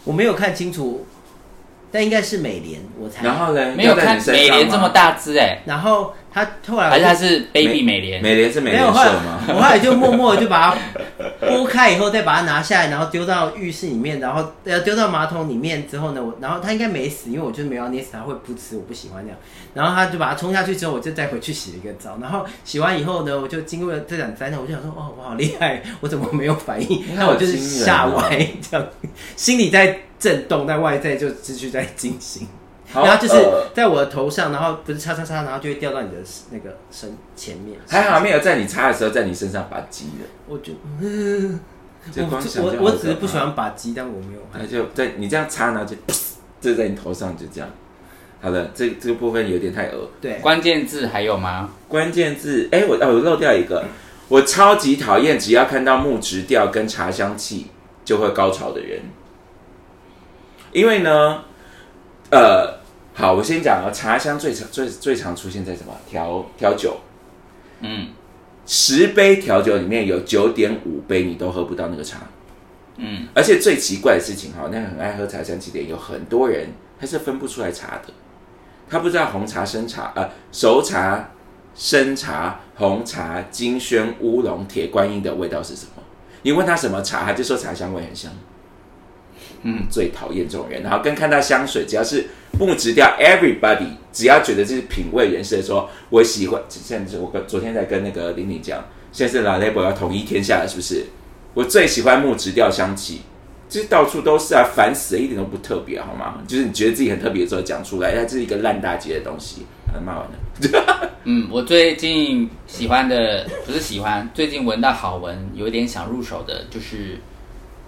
[SPEAKER 3] 我没有看清楚，但应该是美联，我才。
[SPEAKER 1] 然后呢？
[SPEAKER 2] 没有看美联这么，大只哎、
[SPEAKER 3] 然后他后来
[SPEAKER 2] 还是他是 baby 美联？
[SPEAKER 1] 美联是美
[SPEAKER 3] 没有，后来
[SPEAKER 1] 联社吗？
[SPEAKER 3] 我后来就默默的就把它剥开以后，再把它拿下来，然后丢到浴室里面，然后呃丢到马桶里面之后呢，我然后它应该没死，因为我就是没有要捏死它，会不吃，我不喜欢这样。然后他就把它冲下去之后，我就再回去洗了一个澡，然后洗完以后呢，我就经过了这两灾难，我就想说，哦，我好厉害，我怎么没有反应？那我就是
[SPEAKER 1] 惊人哦
[SPEAKER 3] 吓歪这样，心里在震动，但外在就继续在进行。
[SPEAKER 1] 好
[SPEAKER 3] 然后就是在我的头上，然后不是擦擦擦，然后就会掉到你的那个身前面。
[SPEAKER 1] 还好没有在你擦的时候在你身上把鸡的，
[SPEAKER 3] 我 就，嗯，
[SPEAKER 1] 这光想
[SPEAKER 3] 我我我只是不喜欢把鸡，但我没有。
[SPEAKER 1] 那就在你这样擦，然后就就在你头上，就这样。好了，这这个部分有点太恶。
[SPEAKER 3] 对，
[SPEAKER 2] 关键字还有吗？
[SPEAKER 1] 关键字，哎、我哦，我漏掉一个，我超级讨厌只要看到木质调跟茶香气就会高潮的人，因为呢，呃，好，我先讲啊，茶香最常最最常出现在什么？调调酒，
[SPEAKER 2] 嗯。
[SPEAKER 1] 十杯调酒里面有九点五杯你都喝不到那个茶，
[SPEAKER 2] 嗯，
[SPEAKER 1] 而且最奇怪的事情哈，那很爱喝茶香气的有很多人他是分不出来茶的，他不知道红茶、生茶、呃熟茶、生茶、红茶、金萱、乌龙、铁观音的味道是什么。你问他什么茶，他就说茶香味很香。嗯，最讨厌这种人。然后跟看到香水，只要是木质调，everybody 只要觉得这是品味人士的说，我喜欢。现在是我跟昨天在跟那个玲玲讲，现在是老 Label 要统一天下了，是不是？我最喜欢木质调香气，就是到处都是啊，烦死了，一点都不特别，好吗？就是你觉得自己很特别的时候讲出来，它这是一个烂大街的东西。好骂完了，
[SPEAKER 2] 嗯，我最近喜欢的不是喜欢，最近闻到好闻，有一点想入手的，就是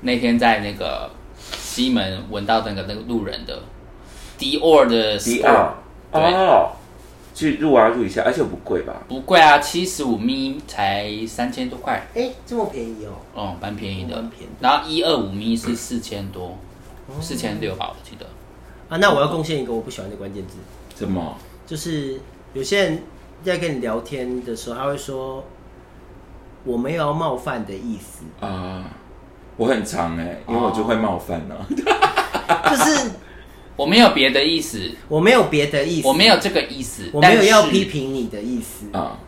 [SPEAKER 2] 那天在那个西门闻到那个那个路人的迪奥的
[SPEAKER 1] D R
[SPEAKER 2] 对
[SPEAKER 1] 哦，去入啊入一下，而且不贵吧？
[SPEAKER 2] 不贵啊，七十五米才三千多块，
[SPEAKER 3] 哎，这么便宜哦。
[SPEAKER 2] 哦，蛮便宜的
[SPEAKER 3] 蛮便宜。
[SPEAKER 2] 然后一二五米是四千多，四千六吧，我记得。
[SPEAKER 3] 啊，那我要贡献一个我不喜欢的关键字，
[SPEAKER 1] 什么？
[SPEAKER 3] 就是有些人在跟你聊天的时候，他会说我没有要冒犯的意思，
[SPEAKER 1] 啊，我很长哎、因为我就会冒犯呢、
[SPEAKER 3] 就是
[SPEAKER 2] 我没有别的意思，
[SPEAKER 3] 我没有别的意思，
[SPEAKER 2] 我没有这个意思，
[SPEAKER 3] 我没有要批评你的意思，
[SPEAKER 1] 啊。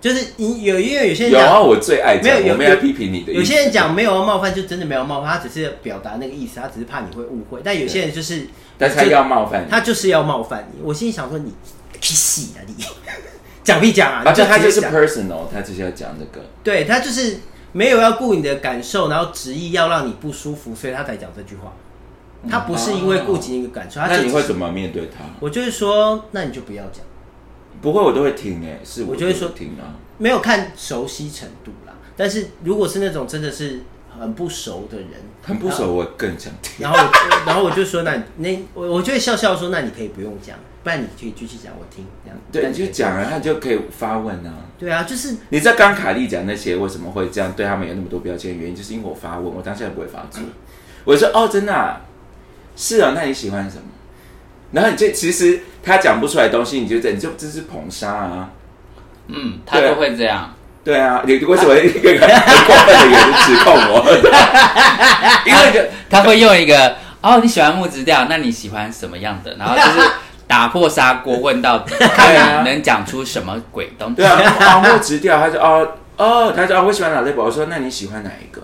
[SPEAKER 3] 就是你有因为有些人
[SPEAKER 1] 有啊，我最爱讲，
[SPEAKER 3] 没有有
[SPEAKER 1] 我们要批评你的意思。
[SPEAKER 3] 有些人讲没有要冒犯，就真的没有冒犯，他只是表达那个意思，他只是怕你会误会。但有些人就是，
[SPEAKER 1] 但是他要冒犯你，
[SPEAKER 3] 他就是要冒犯你。我心里想说，你屁戏啊你，讲屁讲啊！
[SPEAKER 1] 而
[SPEAKER 3] 你
[SPEAKER 1] 且他就是 personal，他就是要讲这个。
[SPEAKER 3] 对他就是没有要顾你的感受，然后执意要让你不舒服，所以他才讲这句话。他不是因为顾及你的感受，他
[SPEAKER 1] 那你会怎么面对他？
[SPEAKER 3] 我就是说，那你就不要讲，
[SPEAKER 1] 不会，我都会听哎、是
[SPEAKER 3] 我就会说
[SPEAKER 1] 听啊。
[SPEAKER 3] 没有看熟悉程度啦。但是如果是那种真的是很不熟的人，
[SPEAKER 1] 很不熟，我更想听。
[SPEAKER 3] 然后我，然后我就说，那那我我就会笑笑说，那你可以不用讲，不然你可以继续讲，我听这样。
[SPEAKER 1] 对，你就讲啊，他就可以发问啊。
[SPEAKER 3] 对啊，就是
[SPEAKER 1] 你知道刚卡莉讲那些为什么会这样对他们有那么多标签的原因，就是因为我发问，我当下也不会发作。我就说哦，真的、啊，是啊，那你喜欢什么？然后你就其实他讲不出来东西，你就这你就这是捧杀啊。
[SPEAKER 2] 嗯，他都会这样。
[SPEAKER 1] 对啊，你为什么一个很过分的人指控我？因为就
[SPEAKER 2] 他会用一个哦，你喜欢木质调，那你喜欢什么样的？然后就是打破砂锅问到底，看你能讲出什么鬼东西
[SPEAKER 1] 对。啊，啊木质调，他说哦哦，他说哦，我喜欢哪类宝，我说那你喜欢哪一个？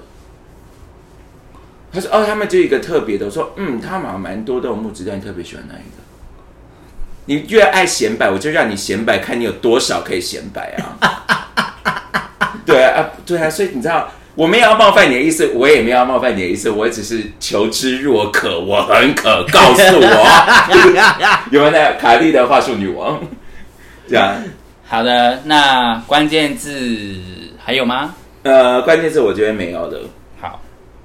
[SPEAKER 1] 他说哦，他们就有一个特别的，我说嗯，他们好像蛮多都有木质调，你特别喜欢哪一个？你越爱显摆，我就让你显摆，看你有多少可以显摆啊！对啊，啊对啊，所以你知道，我没有要冒犯你的意思，我也没有要冒犯你的意思，我只是求知若渴，我很渴，告诉我，有没有那卡莉的话术女王？这样，
[SPEAKER 2] 好的，那关键字还有吗？
[SPEAKER 1] 呃，关键字我觉得没有的，
[SPEAKER 2] 好，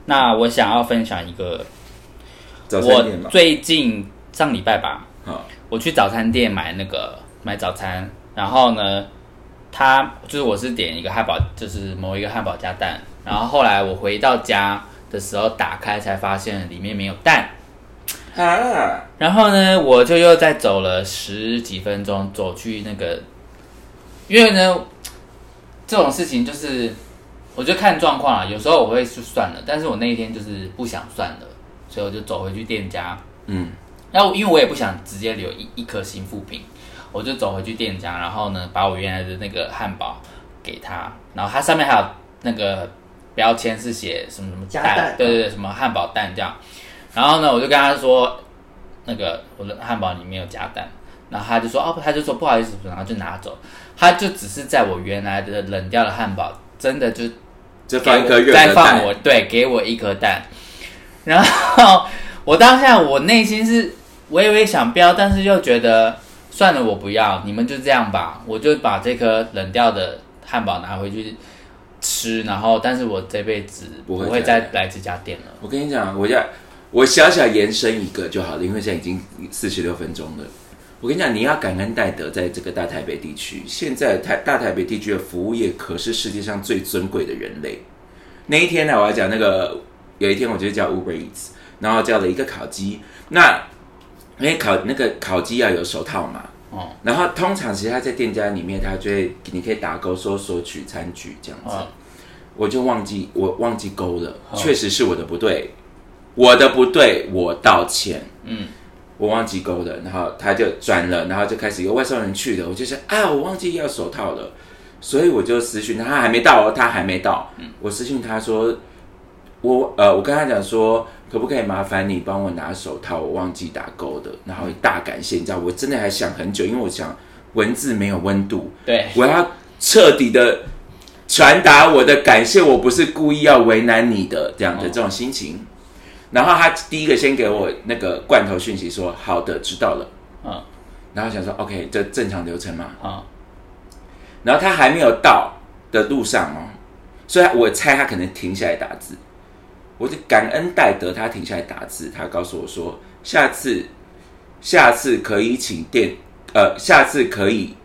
[SPEAKER 2] 那我想要分享一个，我，最近上礼拜吧，我去早餐店买那个买早餐，然后呢，他就是我是点一个汉堡，就是某一个汉堡加蛋，然后后来我回到家的时候打开才发现里面没有蛋，
[SPEAKER 1] 啊，
[SPEAKER 2] 然后呢，我就又再走了十几分钟走去那个，因为呢，这种事情就是我就看状况啊，有时候我会就算了，但是我那一天就是不想算了，所以我就走回去店家，
[SPEAKER 1] 嗯，
[SPEAKER 2] 然后因为我也不想直接留一一颗新副品，我就走回去店家，然后呢，把我原来的那个汉堡给他，然后它上面还有那个标签是写什么什么
[SPEAKER 3] 加蛋
[SPEAKER 2] 对对对，什么汉堡蛋这样。然后呢，我就跟他说，那个我的汉堡里面有加蛋，然后他就说哦，他就说不好意思，然后就拿走，他就只是在我原来的冷掉的汉堡，真的就
[SPEAKER 1] 就放一颗热
[SPEAKER 2] 再放我，对，给我一颗蛋。然后我当下我内心是微微想飙，但是又觉得算了，我不要，你们就这样吧，我就把这颗冷掉的汉堡拿回去吃，然后但是我这辈子不会
[SPEAKER 1] 再
[SPEAKER 2] 再来这家店了。
[SPEAKER 1] 我跟你讲，我要我小小延伸一个就好了，因为现在已经四十六分钟了。我跟你讲，你要感恩戴德，在这个大台北地区，现在台大台北地区的服务业可是世界上最尊贵的人类。那一天呢，我要讲那个，有一天我就叫 Uber Eats，然后叫了一个烤鸡。那因为烤那个烤鸡要有手套嘛，
[SPEAKER 2] 哦，
[SPEAKER 1] 然后通常其实他在店家里面，他就会你可以打勾说索取餐具这样子。
[SPEAKER 2] 哦
[SPEAKER 1] 我就忘记我忘记勾了，
[SPEAKER 2] 哦
[SPEAKER 1] 确实是我的不对，我的不对，我道歉。
[SPEAKER 2] 嗯，
[SPEAKER 1] 我忘记勾了，然后他就转了，然后就开始有外送人去了，我就想啊，我忘记要手套了，所以我就私讯他，他还没到哦，他还没到，我私讯他说，我呃，我跟他讲说，可不可以麻烦你帮我拿手套，我忘记打勾的，然后大感谢，你知道，我真的还想很久，因为我想文字没有温度，
[SPEAKER 2] 对，
[SPEAKER 1] 我要彻底的传达我的感谢，我不是故意要为难你的这样的
[SPEAKER 2] 哦
[SPEAKER 1] 这种心情。然后他第一个先给我那个罐头讯息说好的，知道了。
[SPEAKER 2] 嗯
[SPEAKER 1] 然后想说 OK，这正常流程嘛。
[SPEAKER 2] 啊
[SPEAKER 1] 然后他还没有到的路上哦，所以我猜他可能停下来打字。我就感恩戴德他停下来打字，他告诉我说下次下次可以请店呃下次可以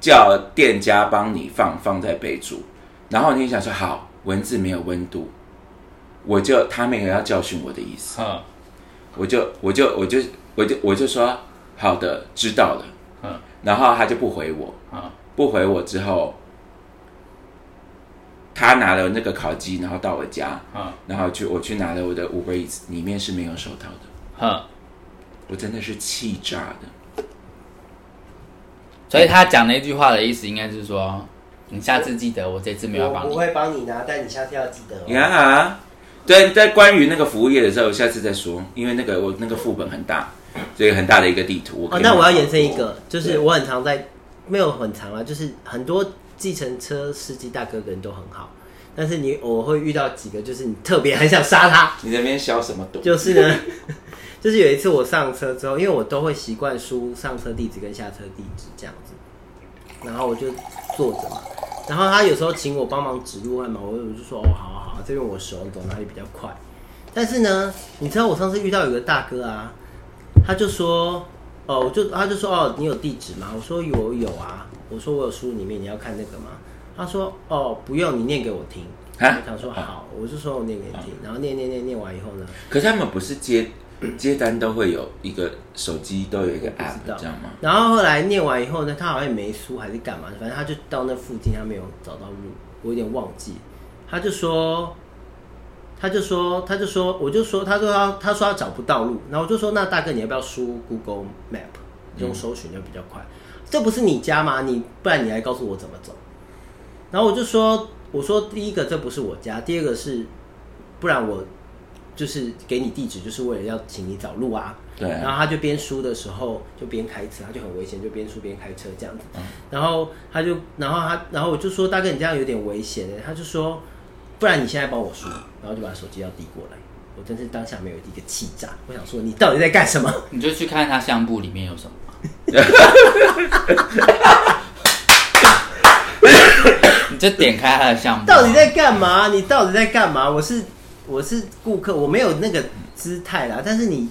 [SPEAKER 1] 叫店家帮你放放在备注。然后你想说好，文字没有温度，我就他没有要教训我的意思。
[SPEAKER 2] 嗯
[SPEAKER 1] 我就我就我就我就我就说好的，知道了。
[SPEAKER 2] 嗯
[SPEAKER 1] 然后他就不回我，
[SPEAKER 2] 嗯
[SPEAKER 1] 不回我之后，他拿了那个烤鸡，然后到我家，
[SPEAKER 2] 嗯
[SPEAKER 1] 然后去我去拿了我的 Uber Eats，里面是没有手套的，
[SPEAKER 2] 嗯，
[SPEAKER 1] 我真的是气炸的。
[SPEAKER 2] 所以他讲那句话的意思应该是说，你下次记得我这次没有
[SPEAKER 3] 我
[SPEAKER 2] 帮你。
[SPEAKER 3] 我会帮你拿，但你下次要记得哦。
[SPEAKER 1] 呀，对，在关于那个服务业的时候，下次再说，因为那个我那个副本很大，所以很大的一个地图。
[SPEAKER 3] 哦，那我要延伸一个，就是我很常在，没有很常啊，就是很多计程车司机大哥人都很好，但是你我会遇到几个，就是你特别很想杀他，
[SPEAKER 1] 你那边消什么毒？
[SPEAKER 3] 就是呢，就是有一次我上车之后，因为我都会习惯输上车地址跟下车地址这样子，然后我就坐着嘛，然后他有时候请我帮忙指路嘛，我我就说哦，好好好，这边我熟，你走哪里比较快。但是呢，你知道我上次遇到有个大哥啊，他就说，哦，我就他就说哦，你有地址吗？我说有有啊，我说我有输入里面，你要看那个吗？他说哦，不用，你念给我听。
[SPEAKER 1] 啊
[SPEAKER 3] 我想说好，我就说我念给你听，然后念念念念完以后呢，
[SPEAKER 1] 可是他们不是接接单都会有一个手机都有一个 app 这样吗？
[SPEAKER 3] 然后后来念完以后呢，他好像也没输还是干嘛，反正他就到那附近，他没有找到路，我有点忘记。他就说，他就说，他就说，我就说，他说他他说他找不到路，然后我就说，那大哥你要不要输 Google Map，用搜寻就比较快。这不是你家吗？你不然你来告诉我怎么走。然后我就说，我说第一个这不是我家，第二个是，不然我就是给你地址，就是为了要请你找路啊。
[SPEAKER 1] 对啊
[SPEAKER 3] 然后他就边输的时候就边开车，他就很危险，就边输边开车这样子。然后他就，然后他，然后我就说大哥你这样有点危险的，他就说不然你现在帮我输，然后就把手机要递过来。我真是当下没有一个气炸，我想说你到底在干什么？
[SPEAKER 2] 你就去看他相簿里面有什么。你就点开他的相簿啊，
[SPEAKER 3] 到底在干嘛？你到底在干嘛？我是我是顾客，我没有那个姿态啦。但是你，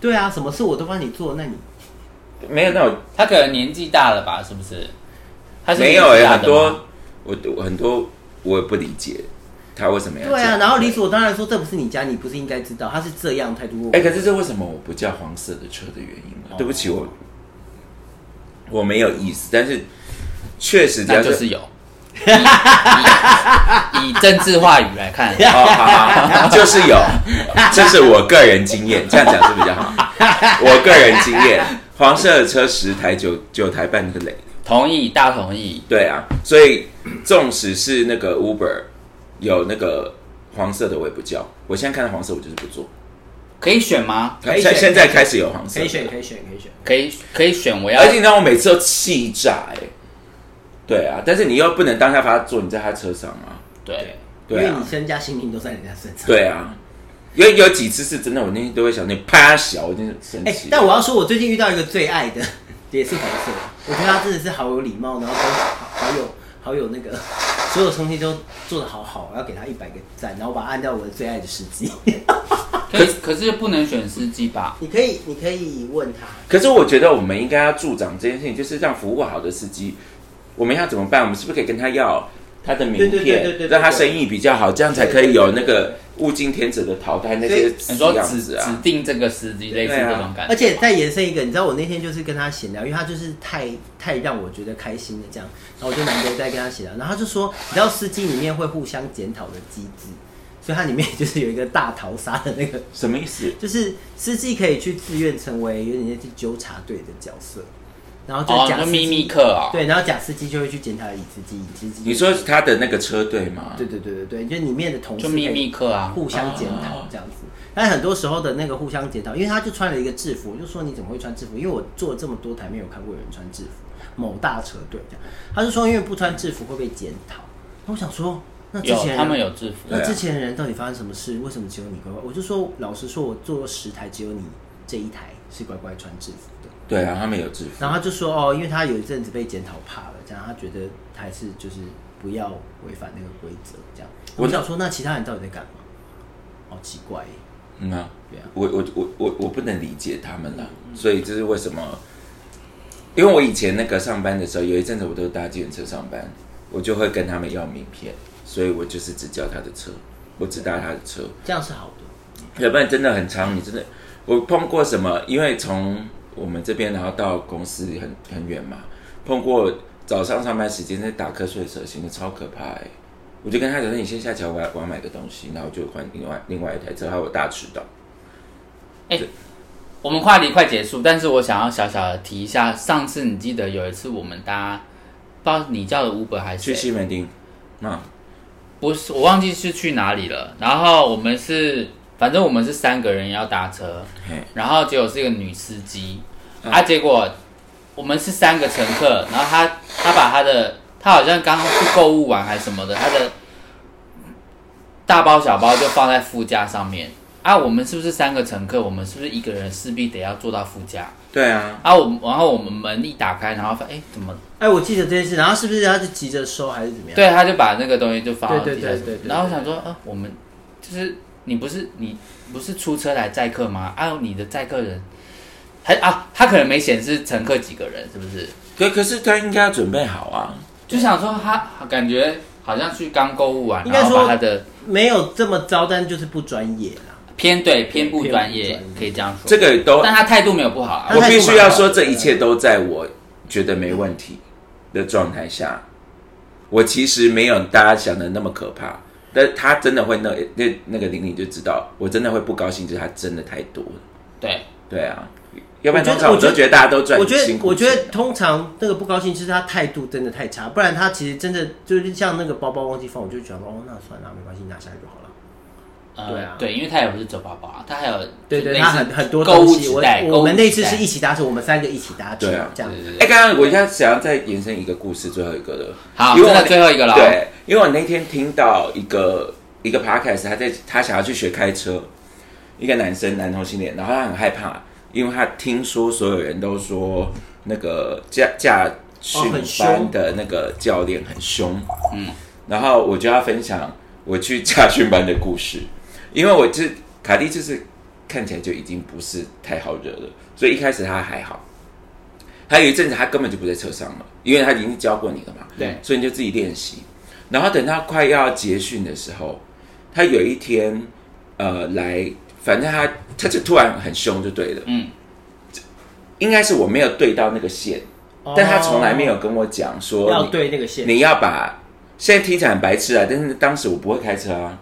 [SPEAKER 3] 对啊，什么事我都帮你做，那你
[SPEAKER 1] 没有那种
[SPEAKER 2] 他可能年纪大了吧？是不是？他是
[SPEAKER 1] 没有哎、
[SPEAKER 2] 年纪大的吗
[SPEAKER 1] 很多我我很多我也不理解他为什么要
[SPEAKER 3] 对啊。然后理所当然说这不是你家，你不是应该知道，他是这样态度。
[SPEAKER 1] 哎、可是这为什么我不叫黄色的车的原因
[SPEAKER 2] 哦？
[SPEAKER 1] 对不起，我我没有意思，但是确实这样
[SPEAKER 2] 那就是有。以以以政治话语来看，
[SPEAKER 1] 哦，好好，就是有，这是我个人经验，这样讲是比较好。我个人经验，黄色的车十台九九台半个雷，
[SPEAKER 2] 同意大同意。
[SPEAKER 1] 对啊，所以纵使是那个 Uber 有那个黄色的，我也不叫。我现在看到黄色，我就是不做。
[SPEAKER 2] 可以选吗？
[SPEAKER 3] 可以选
[SPEAKER 1] 现现在开始有黄色，
[SPEAKER 3] 可以选，可以选，可以选。
[SPEAKER 2] 可以可以选，我要
[SPEAKER 1] 而且你让我每次都气炸哎、对啊，但是你又不能当下把他坐你在他车上啊，
[SPEAKER 2] 对。
[SPEAKER 1] 对啊
[SPEAKER 3] 因为你，身家性命都在人家身上。
[SPEAKER 1] 对啊，有有几次是真的，我那天都会想，你拍他小，我真的生
[SPEAKER 3] 哎、
[SPEAKER 1] 气。
[SPEAKER 3] 但我要说，我最近遇到一个最爱的，也是白色的，我觉得他真的是好有礼貌，然后都好好有好有那个，所有东西都做的好好，我要给他一百个赞，然后我把他按掉我的最爱的司机。
[SPEAKER 2] 可是可是不能选司机吧？
[SPEAKER 3] 你可以，你可以问他，
[SPEAKER 1] 可是我觉得我们应该要助长这件事情，就是让服务好的司机，我们要怎么办？我们是不是可以跟他要他的名
[SPEAKER 3] 对对对对对
[SPEAKER 1] 片，让他生意比较好，这样才可以有那个物竞天择的淘汰那些
[SPEAKER 2] 你说
[SPEAKER 1] 样
[SPEAKER 2] 指指
[SPEAKER 1] 子啊？
[SPEAKER 2] 定这个司机，类似这种感觉。
[SPEAKER 3] 而且再延伸一个，你知道我那天就是跟他闲聊，因为他就是太太让我觉得开心的这样，然后我就难得再跟他闲聊，然后他就说，你知道司机里面会互相检讨的机制，所以它里面 就是有一个大逃杀的那个
[SPEAKER 1] 什么意思？
[SPEAKER 3] 就是司机可以去自愿成为有点像是纠察队的角色，然后就
[SPEAKER 2] 哦，
[SPEAKER 3] 假司机、
[SPEAKER 2] 就秘密课哦。
[SPEAKER 3] 对，然后假司机就会去检查乙司机，乙司机
[SPEAKER 1] 你说他的那个车队吗？
[SPEAKER 3] 对对对对对，就里面的同事
[SPEAKER 2] 就秘密课啊
[SPEAKER 3] 互相检讨这样子。但很多时候的那个互相检讨，因为他就穿了一个制服，我就说你怎么会穿制服？因为我做了这么多台，没有看过有人穿制服，某大车队这样。他就说因为不穿制服会被检讨。那我想说，那之前
[SPEAKER 2] 他们有制服，
[SPEAKER 3] 那之前的人到底发生什么事？为什么只有你乖乖？我就说，老实说，我做了十台，只有你这一台是乖乖穿制服的。
[SPEAKER 1] 对啊，他们有制服。
[SPEAKER 3] 然后他就说，哦，因为他有一阵子被检讨怕了，这样他觉得还是就是不要违反那个规则，这样。
[SPEAKER 1] 我
[SPEAKER 3] 我想说，那其他人到底在干嘛？好奇怪耶，
[SPEAKER 1] 嗯啊，
[SPEAKER 3] 对啊，
[SPEAKER 1] 我我我我我不能理解他们啦，所以这是为什么？因为我以前那个上班的时候，有一阵子我都搭计程车上班，我就会跟他们要名片，所以我就是只叫他的车，我只搭他的车，
[SPEAKER 3] 这样是好的。
[SPEAKER 1] 要不然真的很长。你真的，我碰过什么？因为从我们这边然后到公司很很远嘛，碰过早上上班时间在打瞌睡的时候，显得超可怕哎、我就跟他讲说：“你先下桥，我要我要买个东西。”然后就换另外另外一台车，还有我大迟到。
[SPEAKER 2] 我们话题快结束，但是我想要小小的提一下，上次你记得有一次我们搭，不知道你叫的 Uber 还是
[SPEAKER 1] 去西门町，嗯，
[SPEAKER 2] 不是，我忘记是去哪里了。然后我们是，反正我们是三个人要搭车，然后结果是一个女司机，啊，结果我们是三个乘客，然后她她把她的，她好像刚去购物完还是什么的，她的大包小包就放在副驾上面。啊，我们是不是三个乘客？我们是不是一个人势必得要坐到副驾？
[SPEAKER 1] 对啊，
[SPEAKER 2] 啊，我们然后我们门一打开，然后发哎怎么
[SPEAKER 3] 哎，我记得这件事，然后是不是他就急着收还是怎么样？
[SPEAKER 2] 对，他就把那个东西就放到
[SPEAKER 3] 对
[SPEAKER 2] 底下
[SPEAKER 3] 对对对对
[SPEAKER 2] 然后我想说，啊，我们就是你不是你不是出车来载客吗？啊，你的载客人还啊，他可能没显示乘客几个人，是不是？
[SPEAKER 1] 可可是他应该要准备好啊。
[SPEAKER 2] 就想说他感觉好像去刚购物完，
[SPEAKER 3] 应该
[SPEAKER 2] 然后把
[SPEAKER 3] 说
[SPEAKER 2] 他的
[SPEAKER 3] 没有这么糟，但就是不专业啦。
[SPEAKER 2] 偏对偏不
[SPEAKER 3] 偏不
[SPEAKER 2] 专业，可以这样说。
[SPEAKER 1] 这个都，
[SPEAKER 2] 但他态度没有不好啊。
[SPEAKER 1] 我必须要说，这一切都在我觉得没问题的状态下。我其实没有大家想的那么可怕，但他真的会那那那个玲玲就知道，我真的会不高兴，就是他真的太多了。
[SPEAKER 2] 对，
[SPEAKER 1] 对啊，要不然通常我都觉得大家都赚
[SPEAKER 3] 我觉得，我觉得通常那个不高兴就是他态度真的太差，不然他其实真的就是像那个包包忘记放，我就觉得哦，那算了，没关系，拿下来就好了。
[SPEAKER 2] 呃，
[SPEAKER 3] 对啊
[SPEAKER 2] 对，因为他也不是走宝宝啊，他还有
[SPEAKER 3] 对对，他很很多
[SPEAKER 2] 购物
[SPEAKER 3] 东西。我
[SPEAKER 2] 纸袋，
[SPEAKER 3] 我们那次是一起搭车，我们三个一起搭车
[SPEAKER 1] 对啊，
[SPEAKER 3] 这样
[SPEAKER 2] 对。对
[SPEAKER 1] 哎、
[SPEAKER 2] 对，
[SPEAKER 1] 刚刚我现在想要再延伸一个故事，最后一个的。
[SPEAKER 2] 好，真的
[SPEAKER 1] 因为我那
[SPEAKER 2] 最后一个了，
[SPEAKER 1] 对，因为我那天听到一个一个 podcast，他在他想要去学开车，一个男生男同性恋，然后他很害怕，因为他听说所有人都说那个驾驾训班的那个教练很凶，嗯，然后我就要分享我去驾训班的故事，因为我就是卡蒂就是看起来就已经不是太好惹了，所以一开始他还好。还有一阵子，他根本就不在车上了，因为他已经教过你了嘛。
[SPEAKER 3] 对
[SPEAKER 1] 所以你就自己练习。然后等到快要结训的时候，他有一天，呃，来，反正他他就突然很凶，就对了。
[SPEAKER 2] 嗯，
[SPEAKER 1] 应该是我没有对到那个线，但他从来没有跟我讲说
[SPEAKER 3] 哦要
[SPEAKER 1] 你
[SPEAKER 3] 对那个线。
[SPEAKER 1] 你要把现在听起来很白痴啊，但是当时我不会开车啊。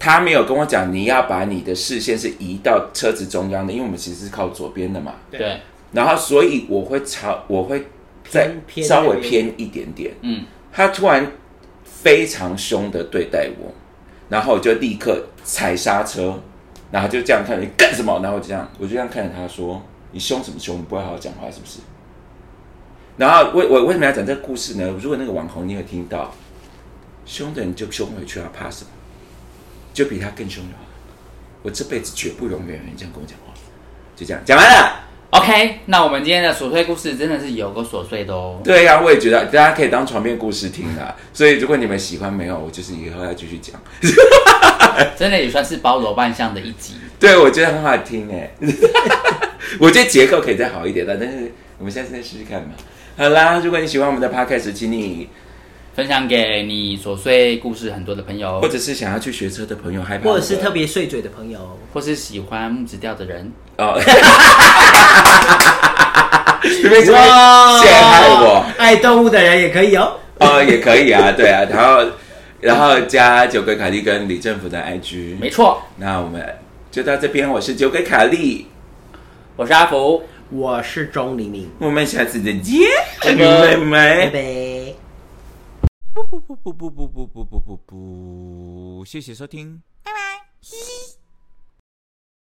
[SPEAKER 1] 他没有跟我讲你要把你的视线是移到车子中央的，因为我们其实是靠左边的嘛。
[SPEAKER 2] 对，
[SPEAKER 1] 然后所以我会朝我会再稍微偏一点点。
[SPEAKER 2] 嗯，
[SPEAKER 1] 他突然非常凶的对待我，然后我就立刻踩刹车，然后就这样看你干什么？然后我就这样，我就这样看着他说：“你凶什么凶？你不会好好讲话是不是？”然后我我为什么要讲这个故事呢？如果那个网红你有听到，凶的人就凶回去啊，怕什么？就比他更凶的话。我这辈子绝不容忍人这样跟我讲话。就这样讲完了。
[SPEAKER 2] OK，那我们今天的琐碎故事真的是有个琐碎的哦。
[SPEAKER 1] 对呀、我也觉得大家可以当床边故事听的。所以如果你们喜欢，没有，我就是以后要继续讲。
[SPEAKER 2] 真的也算是包罗万象的一集。
[SPEAKER 1] 对，我觉得很好听哎。我觉得结构可以再好一点的，但是我们下次再试试看嘛。好啦，如果你喜欢我们的 podcast，请你
[SPEAKER 2] 分享给你琐碎故事很多的朋友。
[SPEAKER 1] 或，者是想要去学车的朋友，害怕
[SPEAKER 3] 或者是特别碎嘴的朋友，
[SPEAKER 2] 或是喜欢木质调的人，
[SPEAKER 1] 哦，你为什么陷害我？
[SPEAKER 3] 爱动物的人也可以哦。
[SPEAKER 1] 哦，也可以啊，对啊，然后然后加九鬼卡利跟李政府的 IG，
[SPEAKER 2] 没错，
[SPEAKER 1] 那我们就到这边，我是九鬼卡利，
[SPEAKER 2] 我是阿福，
[SPEAKER 3] 我是钟黎明，
[SPEAKER 1] 我们下次再见，
[SPEAKER 2] 拜拜。
[SPEAKER 1] 拜。
[SPEAKER 3] 拜。
[SPEAKER 1] 不不不不不不不不不不，谢谢收听，拜拜。